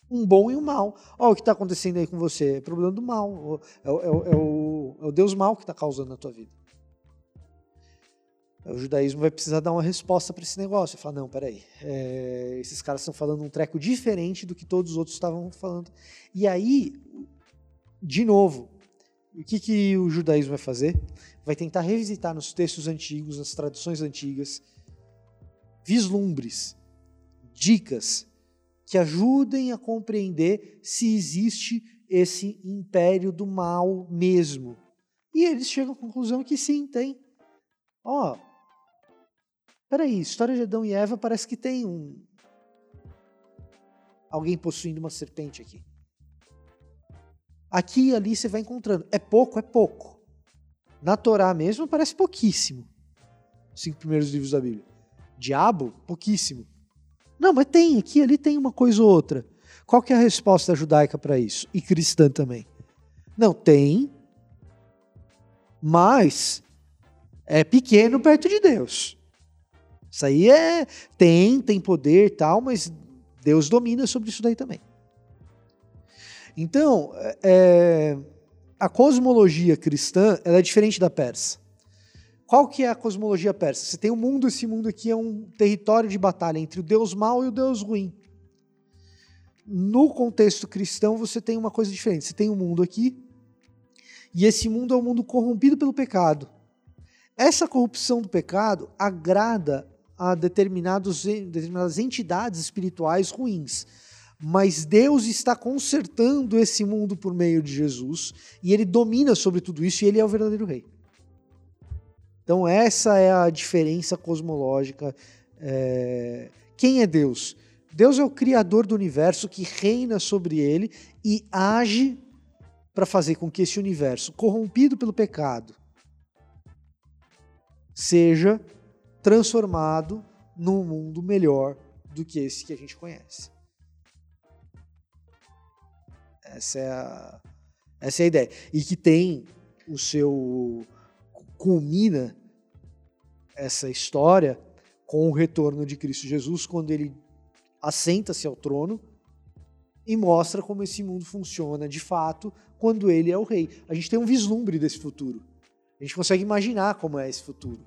Um bom e um mal. Olha o que está acontecendo aí com você. É problema do mal. É, é, é, o, é o Deus mal que está causando na tua vida. O judaísmo vai precisar dar uma resposta para esse negócio. Falar, não, peraí, é, esses caras estão falando um treco diferente do que todos os outros estavam falando. E aí, de novo, o que, que o judaísmo vai fazer? Vai tentar revisitar nos textos antigos, nas tradições antigas, vislumbres, dicas que ajudem a compreender se existe esse império do mal mesmo. E eles chegam à conclusão que sim, tem. Ó, oh, Peraí, história de Adão e Eva parece que tem um, alguém possuindo uma serpente aqui. Aqui e ali você vai encontrando. É pouco, é pouco. Na Torá mesmo parece pouquíssimo. Cinco primeiros livros da Bíblia. Diabo, pouquíssimo. Não, mas tem, aqui ali tem uma coisa ou outra. Qual que é a resposta judaica para isso? E cristã também. Não, tem, mas é pequeno perto de Deus. Isso aí é tem, tem poder tal, mas Deus domina sobre isso daí também. Então, é, a cosmologia cristã ela é diferente da persa. Qual que é a cosmologia persa? Você tem o um mundo, esse mundo aqui é um território de batalha entre o Deus mau e o Deus ruim. No contexto cristão, você tem uma coisa diferente. Você tem um mundo aqui, e esse mundo é um mundo corrompido pelo pecado. Essa corrupção do pecado agrada a determinados, determinadas entidades espirituais ruins mas Deus está consertando esse mundo por meio de Jesus e ele domina sobre tudo isso e ele é o verdadeiro rei. Então, essa é a diferença cosmológica. É... Quem é Deus? Deus é o criador do universo que reina sobre ele e age para fazer com que esse universo, corrompido pelo pecado, seja transformado num mundo melhor do que esse que a gente conhece. Essa é a, essa é a ideia. E que tem o seu. Culmina essa história com o retorno de Cristo Jesus, quando ele assenta-se ao trono e mostra como esse mundo funciona de fato quando ele é o rei. A gente tem um vislumbre desse futuro. A gente consegue imaginar como é esse futuro.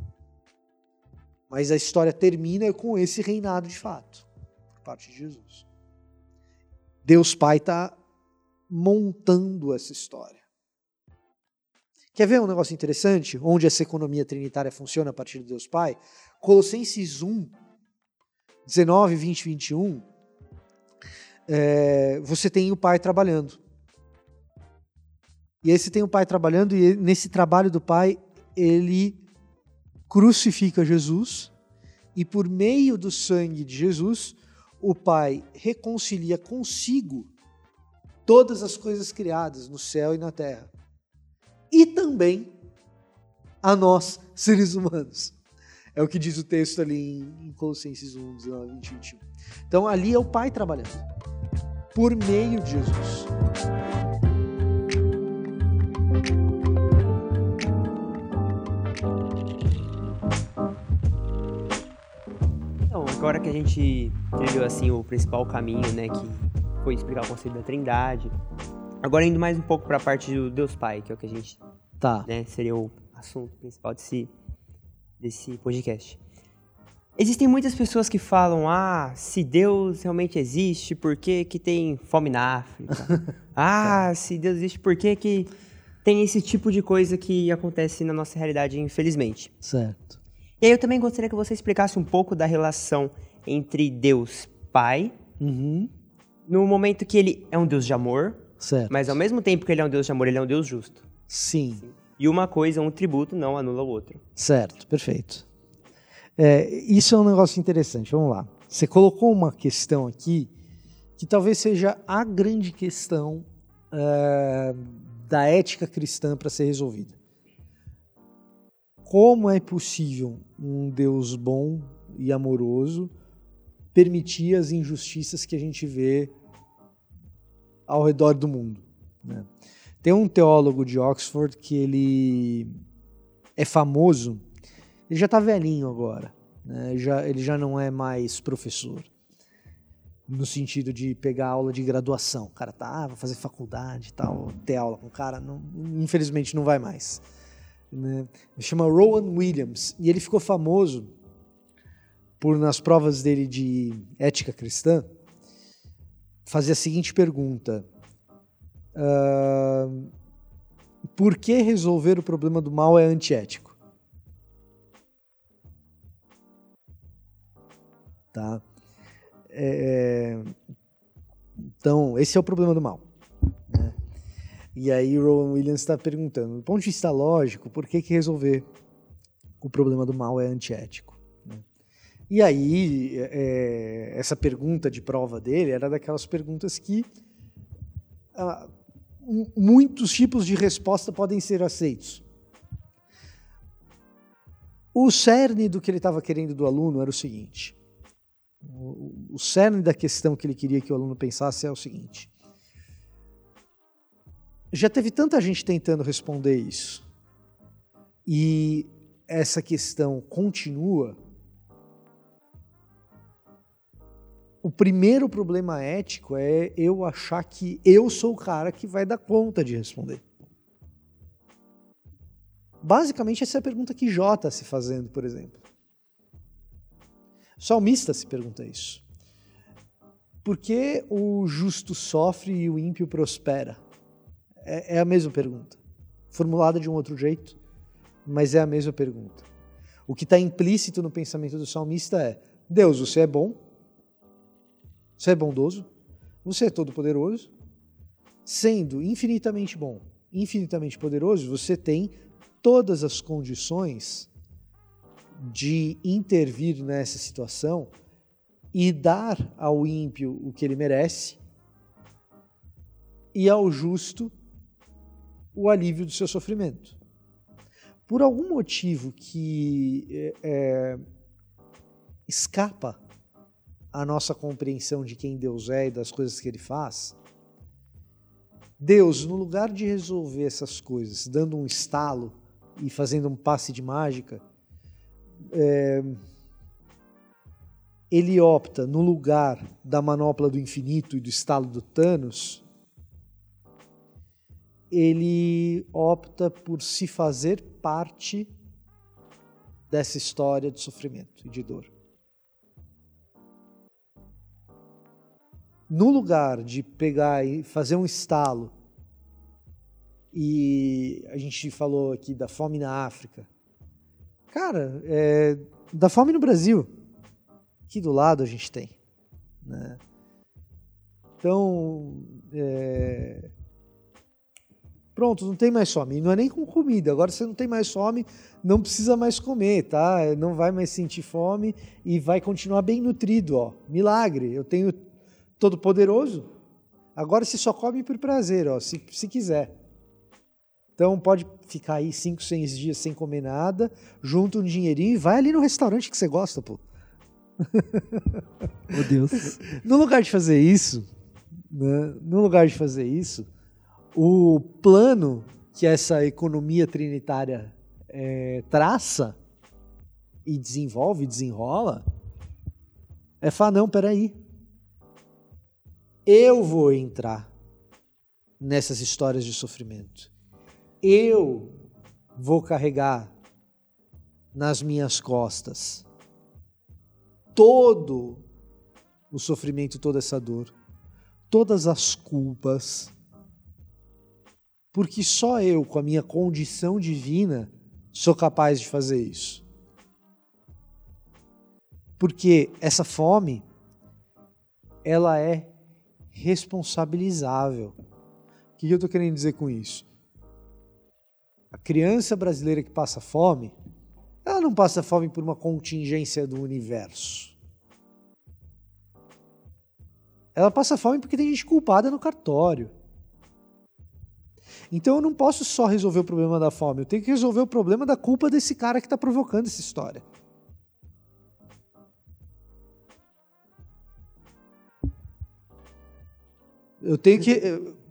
Mas a história termina com esse reinado de fato, por parte de Jesus. Deus Pai está montando essa história. Quer ver um negócio interessante? Onde essa economia trinitária funciona a partir de Deus Pai? Colossenses 1, 19, 20, 21. É, você tem o Pai trabalhando. E aí você tem o Pai trabalhando, e nesse trabalho do Pai, ele crucifica Jesus, e por meio do sangue de Jesus, o Pai reconcilia consigo todas as coisas criadas no céu e na terra. E também a nós, seres humanos. É o que diz o texto ali em Colossenses 1, 19, 20, 21. Então ali é o Pai trabalhando, por meio de Jesus. Então, agora que a gente trilhou assim o principal caminho, né, que foi explicar o conceito da trindade. Agora indo mais um pouco para a parte do Deus Pai, que é o que a gente, tá. né, seria o assunto principal desse, desse podcast. Existem muitas pessoas que falam, ah, se Deus realmente existe, por que, que tem fome na África? ah, se Deus existe, por que, que tem esse tipo de coisa que acontece na nossa realidade, infelizmente? Certo. E aí eu também gostaria que você explicasse um pouco da relação entre Deus Pai uhum no momento que ele é um Deus de amor, certo. mas ao mesmo tempo que ele é um Deus de amor, ele é um Deus justo. Sim. Sim. E uma coisa, um tributo, não anula o outro. Certo, perfeito. É, isso é um negócio interessante. Vamos lá. Você colocou uma questão aqui que talvez seja a grande questão é, da ética cristã para ser resolvida. Como é possível um Deus bom e amoroso permitir as injustiças que a gente vê ao redor do mundo. Né? Tem um teólogo de Oxford que ele é famoso, ele já está velhinho agora, né? já, ele já não é mais professor, no sentido de pegar aula de graduação. O cara tá, ah, vai fazer faculdade e tal, ter aula com o cara, não, infelizmente não vai mais. Né? Chama Rowan Williams, e ele ficou famoso por, nas provas dele de ética cristã, fazer a seguinte pergunta: uh, Por que resolver o problema do mal é antiético? Tá? É, então, esse é o problema do mal. Né? E aí, Rowan Williams está perguntando: do ponto de vista lógico, por que, que resolver o problema do mal é antiético? E aí, é, essa pergunta de prova dele era daquelas perguntas que ah, muitos tipos de resposta podem ser aceitos. O cerne do que ele estava querendo do aluno era o seguinte: o, o cerne da questão que ele queria que o aluno pensasse é o seguinte. Já teve tanta gente tentando responder isso, e essa questão continua. O primeiro problema ético é eu achar que eu sou o cara que vai dar conta de responder. Basicamente, essa é a pergunta que Jó está se fazendo, por exemplo. Salmista se pergunta isso. Por que o justo sofre e o ímpio prospera? É, é a mesma pergunta, formulada de um outro jeito, mas é a mesma pergunta. O que está implícito no pensamento do salmista é: Deus, você é bom, você é bondoso, você é todo-poderoso, sendo infinitamente bom, infinitamente poderoso, você tem todas as condições de intervir nessa situação e dar ao ímpio o que ele merece e ao justo o alívio do seu sofrimento. Por algum motivo que é, escapa à nossa compreensão de quem Deus é e das coisas que ele faz, Deus, no lugar de resolver essas coisas dando um estalo e fazendo um passe de mágica, é, ele opta, no lugar da manopla do infinito e do estalo do Thanos, ele opta por se fazer parte dessa história de sofrimento e de dor. No lugar de pegar e fazer um estalo e a gente falou aqui da fome na África. Cara, é, da fome no Brasil. Aqui do lado a gente tem. Né? Então, é... pronto, não tem mais fome. Não é nem com comida. Agora você não tem mais fome, não precisa mais comer, tá? Não vai mais sentir fome e vai continuar bem nutrido, ó. Milagre. Eu tenho todo poderoso. Agora você só come por prazer, ó, se, se quiser. Então pode ficar aí 5, 6 dias sem comer nada, junta um dinheirinho e vai ali no restaurante que você gosta, pô. Meu Deus. no lugar de fazer isso, né, no lugar de fazer isso, o plano que essa economia trinitária é, traça e desenvolve, desenrola, é falar, não, peraí, eu vou entrar nessas histórias de sofrimento eu vou carregar nas minhas costas todo o sofrimento, toda essa dor, todas as culpas, porque só eu, com a minha condição divina, sou capaz de fazer isso. Porque essa fome, ela é responsabilizável. O que eu estou querendo dizer com isso? A criança brasileira que passa fome, ela não passa fome por uma contingência do universo. Ela passa fome porque tem gente culpada no cartório. Então eu não posso só resolver o problema da fome, eu tenho que resolver o problema da culpa desse cara que está provocando essa história. Eu tenho que,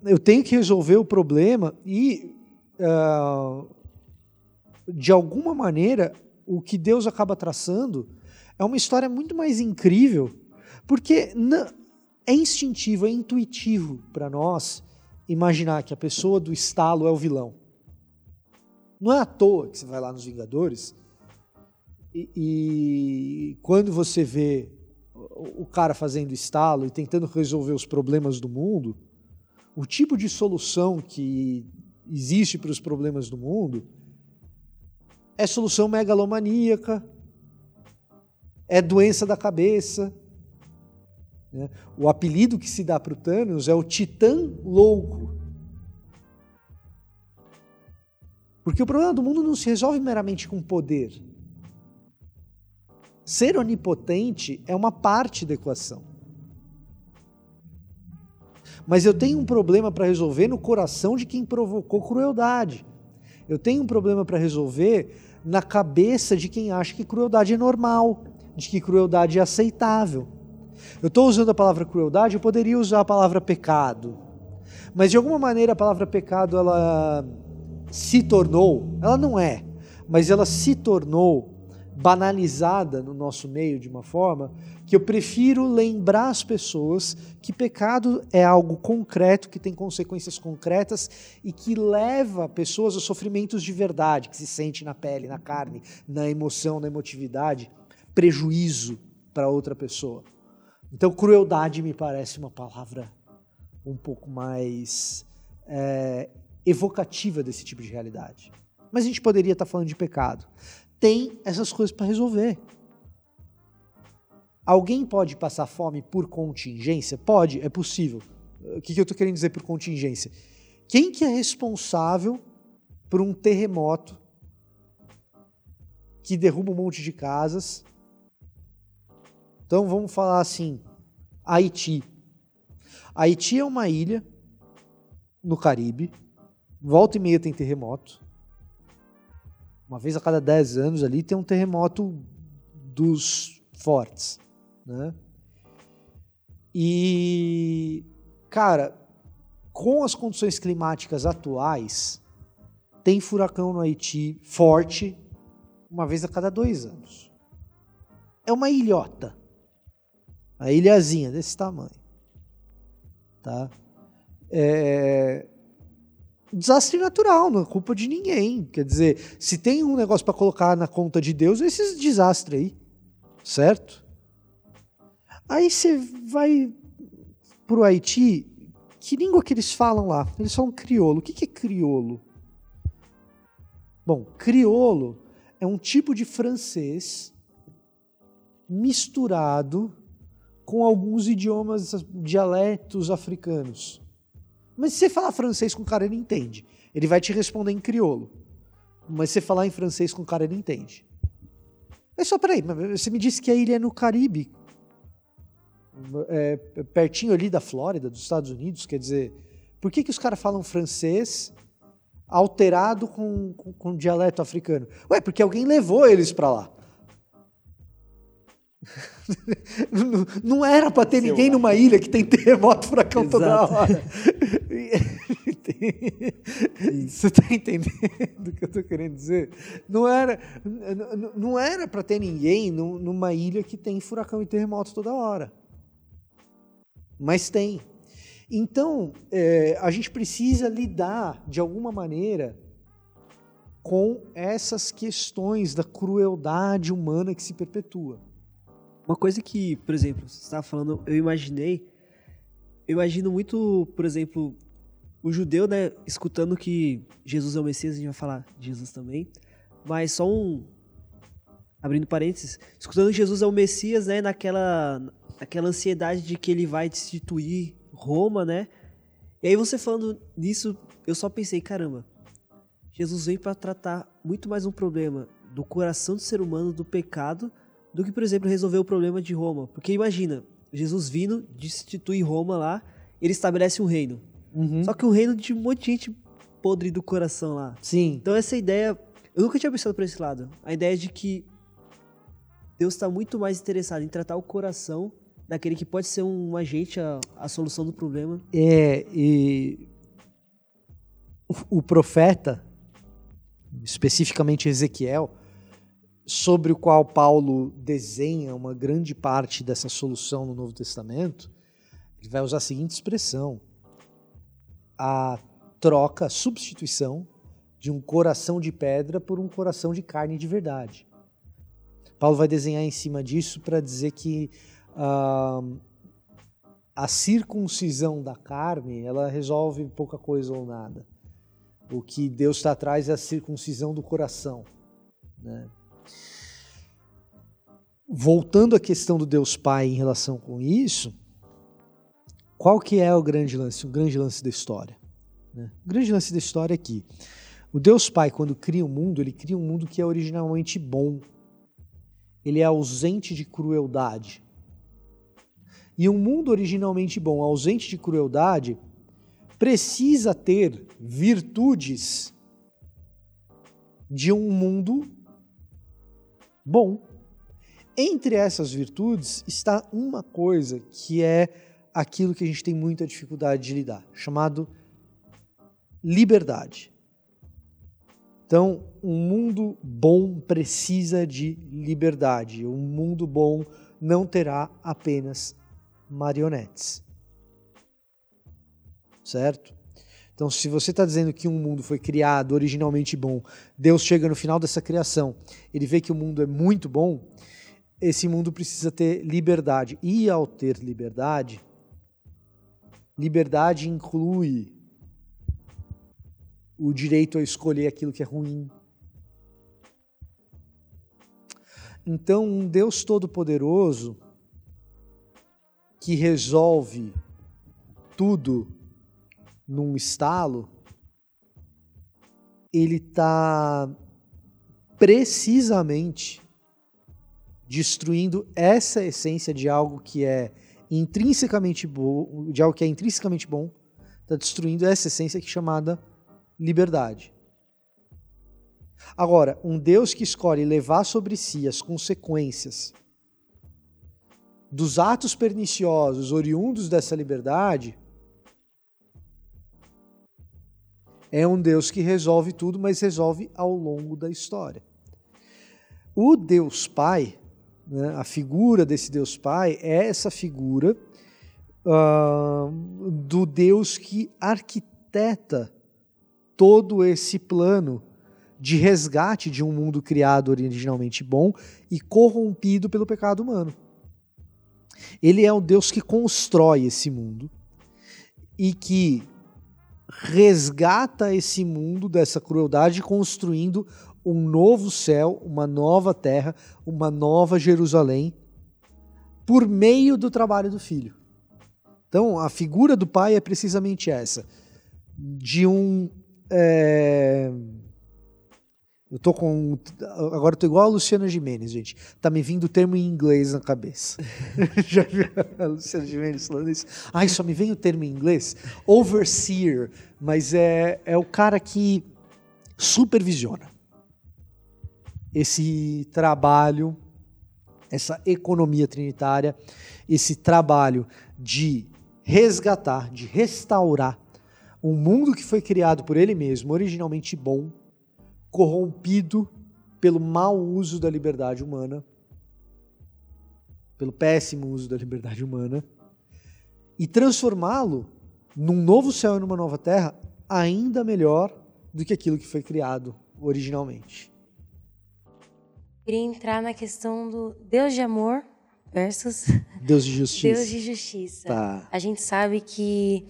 eu tenho que resolver o problema e uh, de alguma maneira, o que Deus acaba traçando é uma história muito mais incrível, porque é instintivo, é intuitivo para nós imaginar que a pessoa do estalo é o vilão. Não é à toa que você vai lá nos Vingadores e, e quando você vê o cara fazendo estalo e tentando resolver os problemas do mundo, o tipo de solução que existe para os problemas do mundo é solução megalomaníaca, é doença da cabeça. Né? O apelido que se dá para o Thanos é o Titã Louco. Porque o problema do mundo não se resolve meramente com poder. Ser onipotente é uma parte da equação. Mas eu tenho um problema para resolver no coração de quem provocou crueldade. Eu tenho um problema para resolver na cabeça de quem acha que crueldade é normal, de que crueldade é aceitável. Eu estou usando a palavra crueldade, eu poderia usar a palavra pecado. Mas de alguma maneira a palavra pecado ela se tornou, ela não é, mas ela se tornou banalizada no nosso meio de uma forma que eu prefiro lembrar as pessoas que pecado é algo concreto, que tem consequências concretas e que leva pessoas a sofrimentos de verdade, que se sente na pele, na carne, na emoção, na emotividade, prejuízo para outra pessoa. Então, crueldade me parece uma palavra um pouco mais é, evocativa desse tipo de realidade. Mas a gente poderia estar falando de pecado tem essas coisas para resolver. Alguém pode passar fome por contingência? Pode, é possível. O que eu estou querendo dizer por contingência? Quem que é responsável por um terremoto que derruba um monte de casas? Então vamos falar assim, Haiti. Haiti é uma ilha no Caribe, volta e meia tem terremoto uma vez a cada 10 anos ali tem um terremoto dos fortes, né? E cara, com as condições climáticas atuais, tem furacão no Haiti forte uma vez a cada dois anos. É uma ilhota, a ilhazinha desse tamanho, tá? É, desastre natural, não é culpa de ninguém. Quer dizer, se tem um negócio para colocar na conta de Deus, é esse desastre aí, certo? Aí você vai pro Haiti, que língua que eles falam lá? Eles falam crioulo. O que é crioulo? Bom, crioulo é um tipo de francês misturado com alguns idiomas, dialetos africanos. Mas se você falar francês com o cara, ele entende. Ele vai te responder em crioulo. Mas se você falar em francês com o cara, ele entende. Mas só peraí, você me disse que a ilha é no Caribe, é, pertinho ali da Flórida, dos Estados Unidos, quer dizer, por que, que os caras falam francês alterado com, com, com dialeto africano? Ué, porque alguém levou eles para lá. não, era para ter Seu ninguém numa ilha que tem terremoto, furacão Exato. toda hora. Você está entendendo o que eu estou querendo dizer? Não era, não era para ter ninguém numa ilha que tem furacão e terremoto toda hora. Mas tem. Então, é, a gente precisa lidar de alguma maneira com essas questões da crueldade humana que se perpetua. Uma coisa que, por exemplo, você estava falando, eu imaginei, eu imagino muito, por exemplo, o judeu, né, escutando que Jesus é o Messias, a gente vai falar Jesus também, mas só um abrindo parênteses, escutando que Jesus é o Messias, né, naquela naquela ansiedade de que ele vai destituir Roma, né? E aí você falando nisso, eu só pensei, caramba, Jesus vem para tratar muito mais um problema do coração do ser humano, do pecado, do que, por exemplo, resolver o problema de Roma. Porque imagina, Jesus vindo, destitui Roma lá, ele estabelece um reino. Uhum. Só que um reino de um monte de gente podre do coração lá. Sim. Então essa ideia, eu nunca tinha pensado por esse lado. A ideia de que Deus está muito mais interessado em tratar o coração daquele que pode ser um agente a, a solução do problema. É, e o, o profeta, especificamente Ezequiel, sobre o qual Paulo desenha uma grande parte dessa solução no Novo Testamento, ele vai usar a seguinte expressão: a troca, a substituição de um coração de pedra por um coração de carne de verdade. Paulo vai desenhar em cima disso para dizer que uh, a circuncisão da carne ela resolve pouca coisa ou nada. O que Deus está atrás é a circuncisão do coração. Né? Voltando à questão do Deus Pai em relação com isso, qual que é o grande lance, o grande lance da história? Né? O grande lance da história é que o Deus Pai, quando cria o um mundo, ele cria um mundo que é originalmente bom. ele é ausente de crueldade. E um mundo originalmente bom, ausente de crueldade, precisa ter virtudes de um mundo bom. Entre essas virtudes está uma coisa que é aquilo que a gente tem muita dificuldade de lidar, chamado liberdade. Então, um mundo bom precisa de liberdade. Um mundo bom não terá apenas marionetes. Certo? Então, se você está dizendo que um mundo foi criado originalmente bom, Deus chega no final dessa criação, ele vê que o mundo é muito bom, esse mundo precisa ter liberdade. E ao ter liberdade, liberdade inclui o direito a escolher aquilo que é ruim. Então, um Deus todo-poderoso que resolve tudo num estalo, ele está precisamente destruindo essa essência de algo que é intrinsecamente bom, de algo que é intrinsecamente bom, está destruindo essa essência que é chamada liberdade. Agora, um Deus que escolhe levar sobre si as consequências dos atos perniciosos oriundos dessa liberdade, é um Deus que resolve tudo, mas resolve ao longo da história. O Deus Pai, né, a figura desse Deus Pai, é essa figura uh, do Deus que arquiteta todo esse plano de resgate de um mundo criado originalmente bom e corrompido pelo pecado humano. Ele é o Deus que constrói esse mundo e que resgata esse mundo dessa crueldade construindo um novo céu, uma nova terra, uma nova Jerusalém por meio do trabalho do filho. Então, a figura do pai é precisamente essa, de um é... Eu tô com. Agora eu tô igual a Luciana Gimenez, gente. Tá me vindo o termo em inglês na cabeça. Já viu a Luciana Gimenez falando isso? Ai, só me vem o termo em inglês. Overseer. Mas é, é o cara que supervisiona esse trabalho, essa economia trinitária, esse trabalho de resgatar, de restaurar um mundo que foi criado por ele mesmo, originalmente bom, corrompido pelo mau uso da liberdade humana, pelo péssimo uso da liberdade humana, e transformá-lo num novo céu e numa nova terra ainda melhor do que aquilo que foi criado originalmente. Queria entrar na questão do Deus de amor versus Deus de justiça. Deus de justiça. Tá. A gente sabe que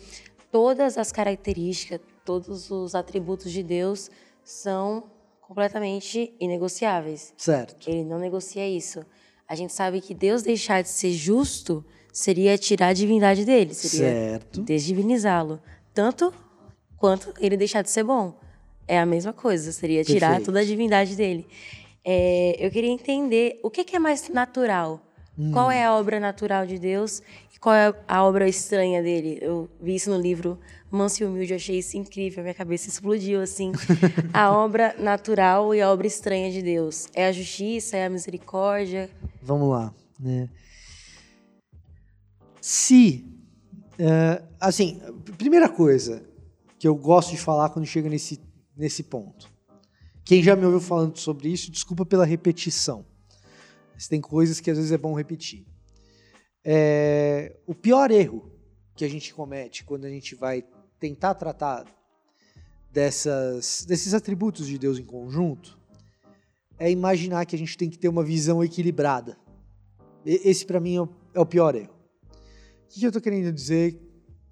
todas as características, todos os atributos de Deus são completamente inegociáveis. Certo. Ele não negocia isso. A gente sabe que Deus deixar de ser justo seria tirar a divindade dele, seria Certo. desdivinizá-lo. Tanto quanto ele deixar de ser bom. É a mesma coisa, seria tirar Perfeito. toda a divindade dele. É, eu queria entender o que, que é mais natural. Hum. Qual é a obra natural de Deus e qual é a obra estranha dele? Eu vi isso no livro Manso e Humilde, eu achei isso incrível, minha cabeça explodiu assim. a obra natural e a obra estranha de Deus. É a justiça, é a misericórdia? Vamos lá. Né? Se, é, assim, primeira coisa que eu gosto de falar quando chega nesse, nesse ponto. Quem já me ouviu falando sobre isso, desculpa pela repetição. Mas tem coisas que às vezes é bom repetir. É, o pior erro que a gente comete quando a gente vai tentar tratar dessas, desses atributos de Deus em conjunto é imaginar que a gente tem que ter uma visão equilibrada. Esse, para mim, é é o pior erro. O que eu estou querendo dizer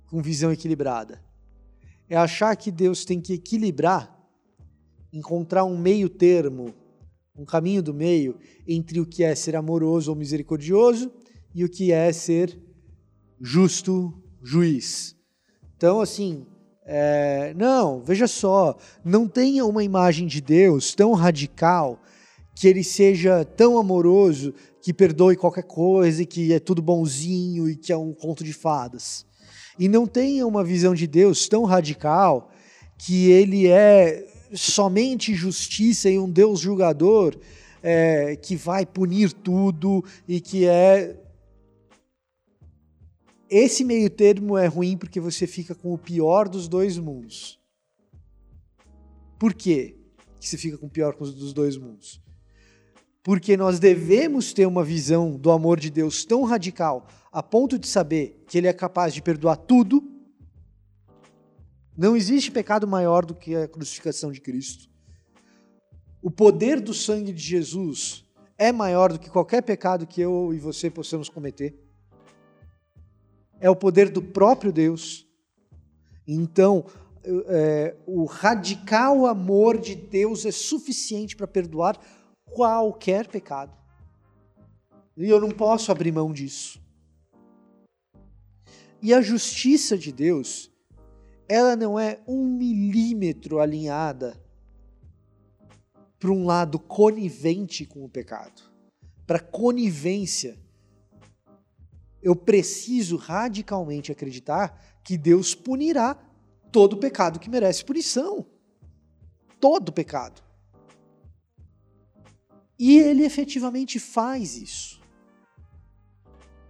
com visão equilibrada? É achar que Deus tem que equilibrar, encontrar um meio termo, um caminho do meio entre o que é ser amoroso ou misericordioso e o que é ser justo juiz. Então, assim, é, não, veja só, não tenha uma imagem de Deus tão radical que ele seja tão amoroso que perdoe qualquer coisa e que é tudo bonzinho e que é um conto de fadas. E não tenha uma visão de Deus tão radical que ele é somente justiça e um Deus julgador é, que vai punir tudo e que é. Esse meio termo é ruim porque você fica com o pior dos dois mundos. Por quê que você fica com o pior dos dois mundos? Porque nós devemos ter uma visão do amor de Deus tão radical a ponto de saber que Ele é capaz de perdoar tudo. Não existe pecado maior do que a crucificação de Cristo. O poder do sangue de Jesus é maior do que qualquer pecado que eu e você possamos cometer. É o poder do próprio Deus. Então, é, o radical amor de Deus é suficiente para perdoar qualquer pecado. E eu não posso abrir mão disso. E a justiça de Deus, ela não é um milímetro alinhada para um lado conivente com o pecado. Para conivência, eu preciso radicalmente acreditar que Deus punirá todo pecado que merece punição. Todo pecado. E ele efetivamente faz isso.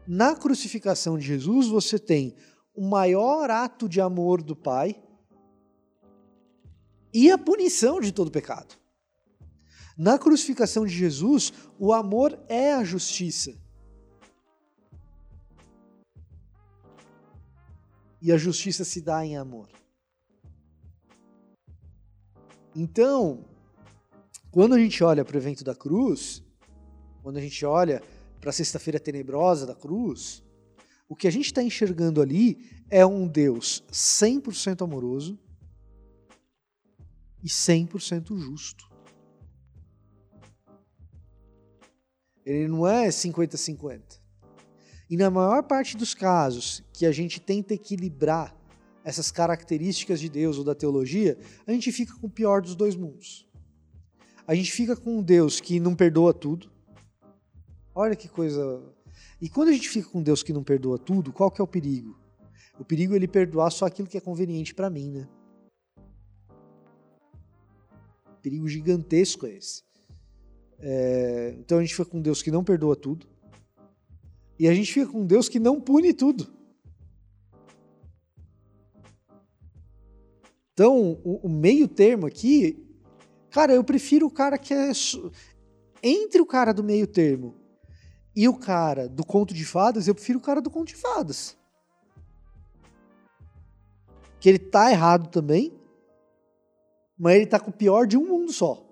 Na crucificação de Jesus, você tem o maior ato de amor do Pai e a punição de todo pecado. Na crucificação de Jesus, o amor é a justiça. E a justiça se dá em amor. Então, quando a gente olha para o evento da cruz, quando a gente olha para a sexta-feira tenebrosa da cruz, o que a gente está enxergando ali é um Deus 100% amoroso e 100% justo. Ele não é 50-50. E na maior parte dos casos que a gente tenta equilibrar essas características de Deus ou da teologia, a gente fica com o pior dos dois mundos a gente fica com um Deus que não perdoa tudo. Olha que coisa. E quando a gente fica com Deus que não perdoa tudo, qual que é o perigo? O perigo é ele perdoar só aquilo que é conveniente para mim, né? Perigo gigantesco é esse. É... então a gente fica com Deus que não perdoa tudo. E a gente fica com Deus que não pune tudo. Então, o meio termo aqui Cara, eu prefiro o cara que é. Entre o cara do meio termo e o cara do conto de fadas, eu prefiro o cara do conto de fadas. Que ele tá errado também, mas ele tá com o pior de um mundo só.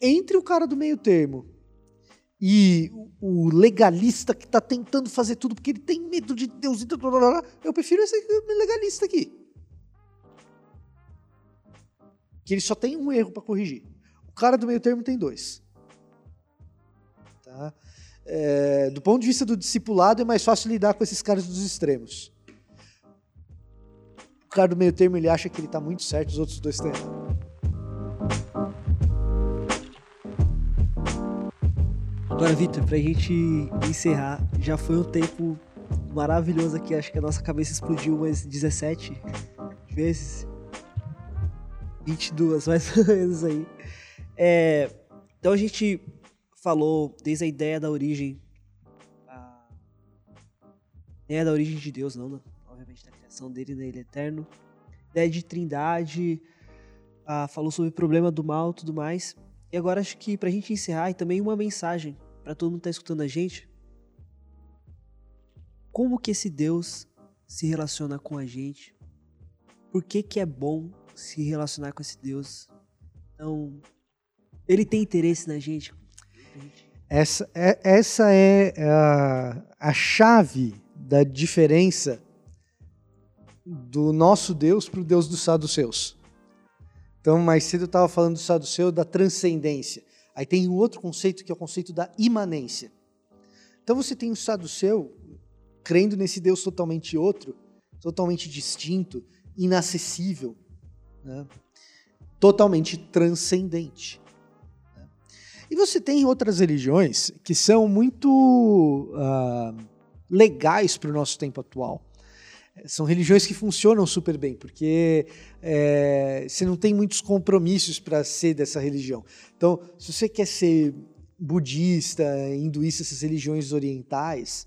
Entre o cara do meio termo e o legalista que tá tentando fazer tudo porque ele tem medo de Deus, eu prefiro esse legalista aqui. que ele só tem um erro para corrigir. O cara do meio termo tem dois. Tá? É, do ponto de vista do discipulado, é mais fácil lidar com esses caras dos extremos. O cara do meio termo ele acha que ele está muito certo, os outros dois estão errados. Agora, Vitor, para a gente encerrar, já foi um tempo maravilhoso aqui. Acho que a nossa cabeça explodiu umas 17 vezes. 22, mais ou menos aí. É, então a gente falou desde a ideia da origem. A ideia da origem de Deus, não, né? obviamente da criação dele, né? Ele é eterno. Ideia de trindade. Ah, falou sobre o problema do mal tudo mais. E agora acho que pra gente encerrar, e também uma mensagem para todo mundo que tá escutando a gente. Como que esse Deus se relaciona com a gente? Por que que é bom se relacionar com esse Deus. Então, ele tem interesse na gente. Essa é, essa é a, a chave da diferença do nosso Deus para o Deus dos saduceus. Então, mais cedo eu estava falando do saduceu da transcendência. Aí tem um outro conceito que é o conceito da imanência. Então você tem o saduceu crendo nesse Deus totalmente outro, totalmente distinto, inacessível, né? totalmente transcendente. E você tem outras religiões que são muito ah, legais para o nosso tempo atual. São religiões que funcionam super bem, porque é, você não tem muitos compromissos para ser dessa religião. Então, se você quer ser budista, hinduísta, essas religiões orientais,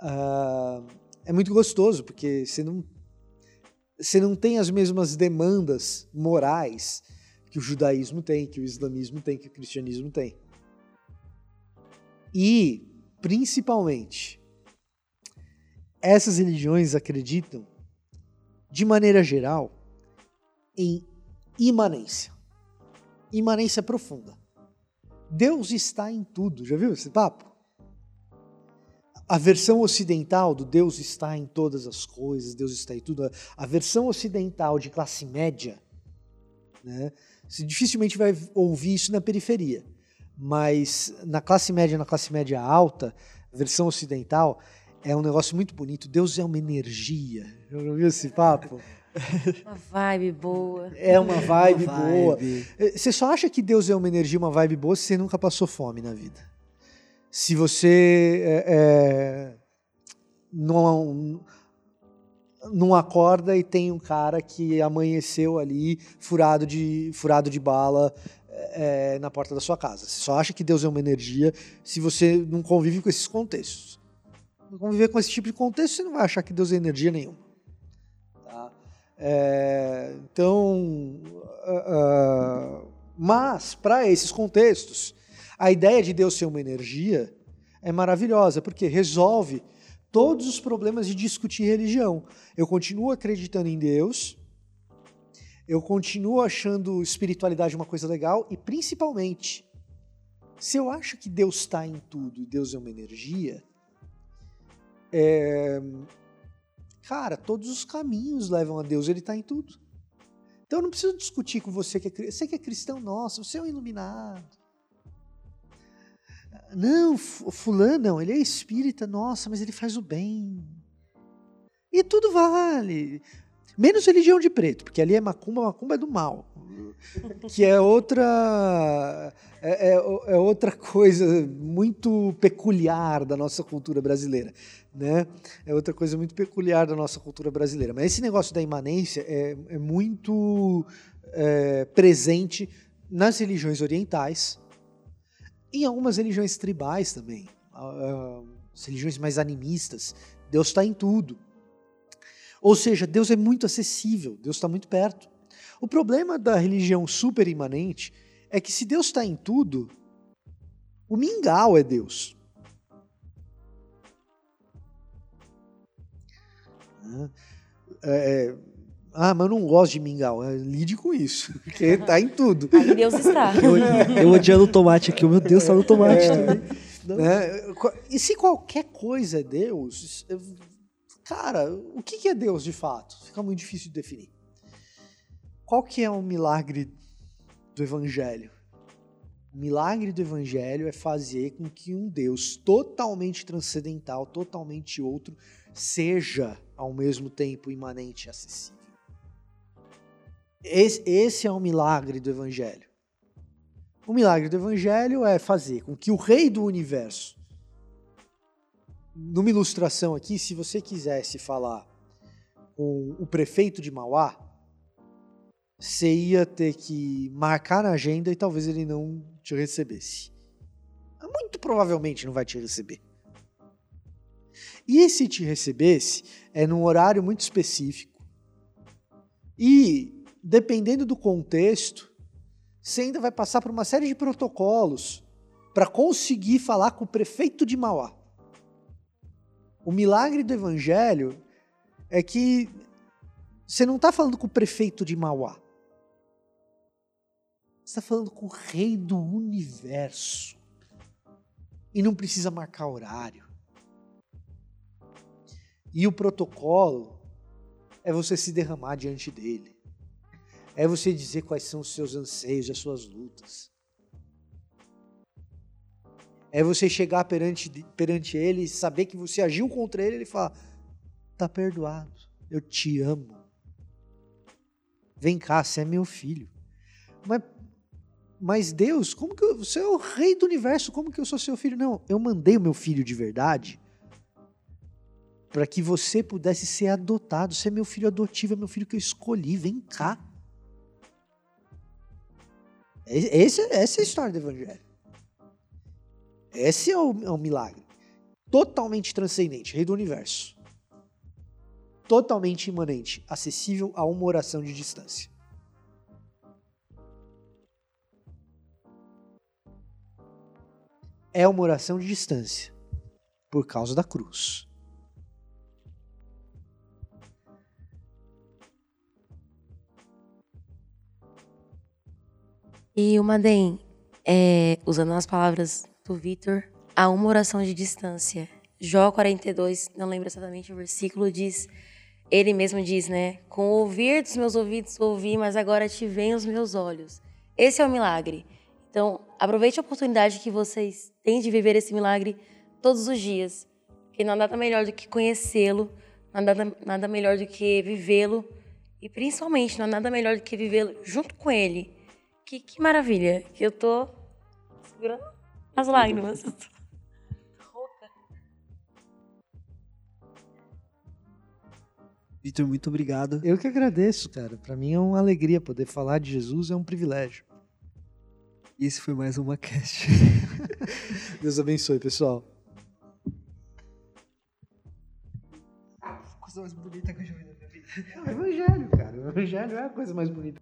ah, é muito gostoso, porque você não, você não tem as mesmas demandas morais que o judaísmo tem, que o islamismo tem, que o cristianismo tem. E, principalmente, essas religiões acreditam, de maneira geral, em imanência. Imanência profunda. Deus está em tudo. Já viu esse papo? A versão ocidental do Deus está em todas as coisas, Deus está em tudo. A versão ocidental de classe média, né? Você dificilmente vai ouvir isso na periferia. Mas na classe média, na classe média alta, versão ocidental, é um negócio muito bonito. Deus é uma energia. Já ouviu esse papo? Uma vibe boa. É uma vibe, Uma boa. vibe. Você só acha que Deus é uma energia, uma vibe boa se você nunca passou fome na vida. Se você é, é, não, não acorda e tem um cara que amanheceu ali furado de, furado de bala é, na porta da sua casa. Você só acha que Deus é uma energia se você não convive com esses contextos. Não conviver com esse tipo de contexto, você não vai achar que Deus é energia nenhuma. Tá? É, então, ah, mas para esses contextos, a ideia de Deus ser uma energia é maravilhosa, porque resolve todos os problemas de discutir religião. Eu continuo acreditando em Deus, eu continuo achando espiritualidade uma coisa legal e, principalmente, se eu acho que Deus está em tudo e Deus é uma energia, é, cara, todos os caminhos levam a Deus, Ele está em tudo. Então eu não preciso discutir com você que é, você que é cristão, nossa, você é um iluminado. Não, fu- fulano, não, ele é espírita, nossa, mas ele faz o bem. E tudo vale. Menos religião de preto, porque ali é macumba, macumba é do mal. Que é outra é, é- é outra coisa muito peculiar da nossa cultura brasileira, né? É outra coisa muito peculiar da nossa cultura brasileira. Mas esse negócio da imanência é, é muito é, presente nas religiões orientais, em algumas religiões tribais também, ah, ah, religiões mais animistas. Deus está em tudo. Ou seja, Deus é muito acessível, Deus está muito perto. O problema da religião super imanente é que se Deus está em tudo, o mingau é Deus. É, é, ah, mas eu não gosto de mingau. É, Lide com isso, porque está em tudo. Aí Deus está. Eu, eu odiando o tomate aqui, meu Deus, tá no tomate também. né? E se qualquer coisa é Deus, cara, o que que é Deus de fato? Fica muito difícil de definir. Qual que é o milagre do Evangelho? O milagre do Evangelho é fazer com que um Deus totalmente transcendental, totalmente outro, seja ao mesmo tempo imanente e acessível. Esse, esse é o milagre do Evangelho. O milagre do Evangelho é fazer com que o Rei do Universo, numa ilustração aqui, se você quisesse falar com o prefeito de Mauá, você ia ter que marcar na agenda e talvez ele não te recebesse. Muito provavelmente não vai te receber. E se te recebesse, é num horário muito específico. E, dependendo do contexto, você ainda vai passar por uma série de protocolos para conseguir falar com o prefeito de Mauá. O milagre do evangelho é que você não está falando com o prefeito de Mauá. Você está falando com o rei do universo. E não precisa marcar horário. E o protocolo é você se derramar diante dele. É você dizer quais são os seus anseios, as suas lutas. É você chegar perante, perante ele e saber que você agiu contra ele ele falar: tá perdoado, eu te amo. Vem cá, você é meu filho. Mas, mas Deus, como que eu, você é o rei do universo, como que eu sou seu filho? Não, eu mandei o meu filho de verdade para que você pudesse ser adotado. Você é meu filho adotivo, é meu filho que eu escolhi. Vem cá. Esse, essa é a história do Evangelho. Esse é o, é o milagre. Totalmente transcendente, rei do universo. Totalmente imanente, acessível a uma oração de distância. É uma oração de distância, por causa da cruz. E o Madem, é, usando as palavras do Vitor, há uma oração de distância. Jó 42, não lembro exatamente o versículo, diz, ele mesmo diz, né? Com o ouvir dos meus ouvidos ouvi, mas agora te veem os meus olhos. Esse é o milagre. Então, aproveite a oportunidade que vocês têm de viver esse milagre todos os dias. Porque não há nada melhor do que conhecê-lo, nada, nada melhor do que vivê-lo. E principalmente, não há nada melhor do que vivê-lo junto com ele que, que maravilha. Que eu tô segurando as lágrimas. Vitor, muito obrigado. Eu que agradeço, cara. Para mim é uma alegria poder falar de Jesus, é um privilégio. E esse foi mais uma cast. Deus abençoe, pessoal. A coisa mais bonita que eu já vi na minha vida. É o evangelho, cara. O evangelho é a coisa mais bonita.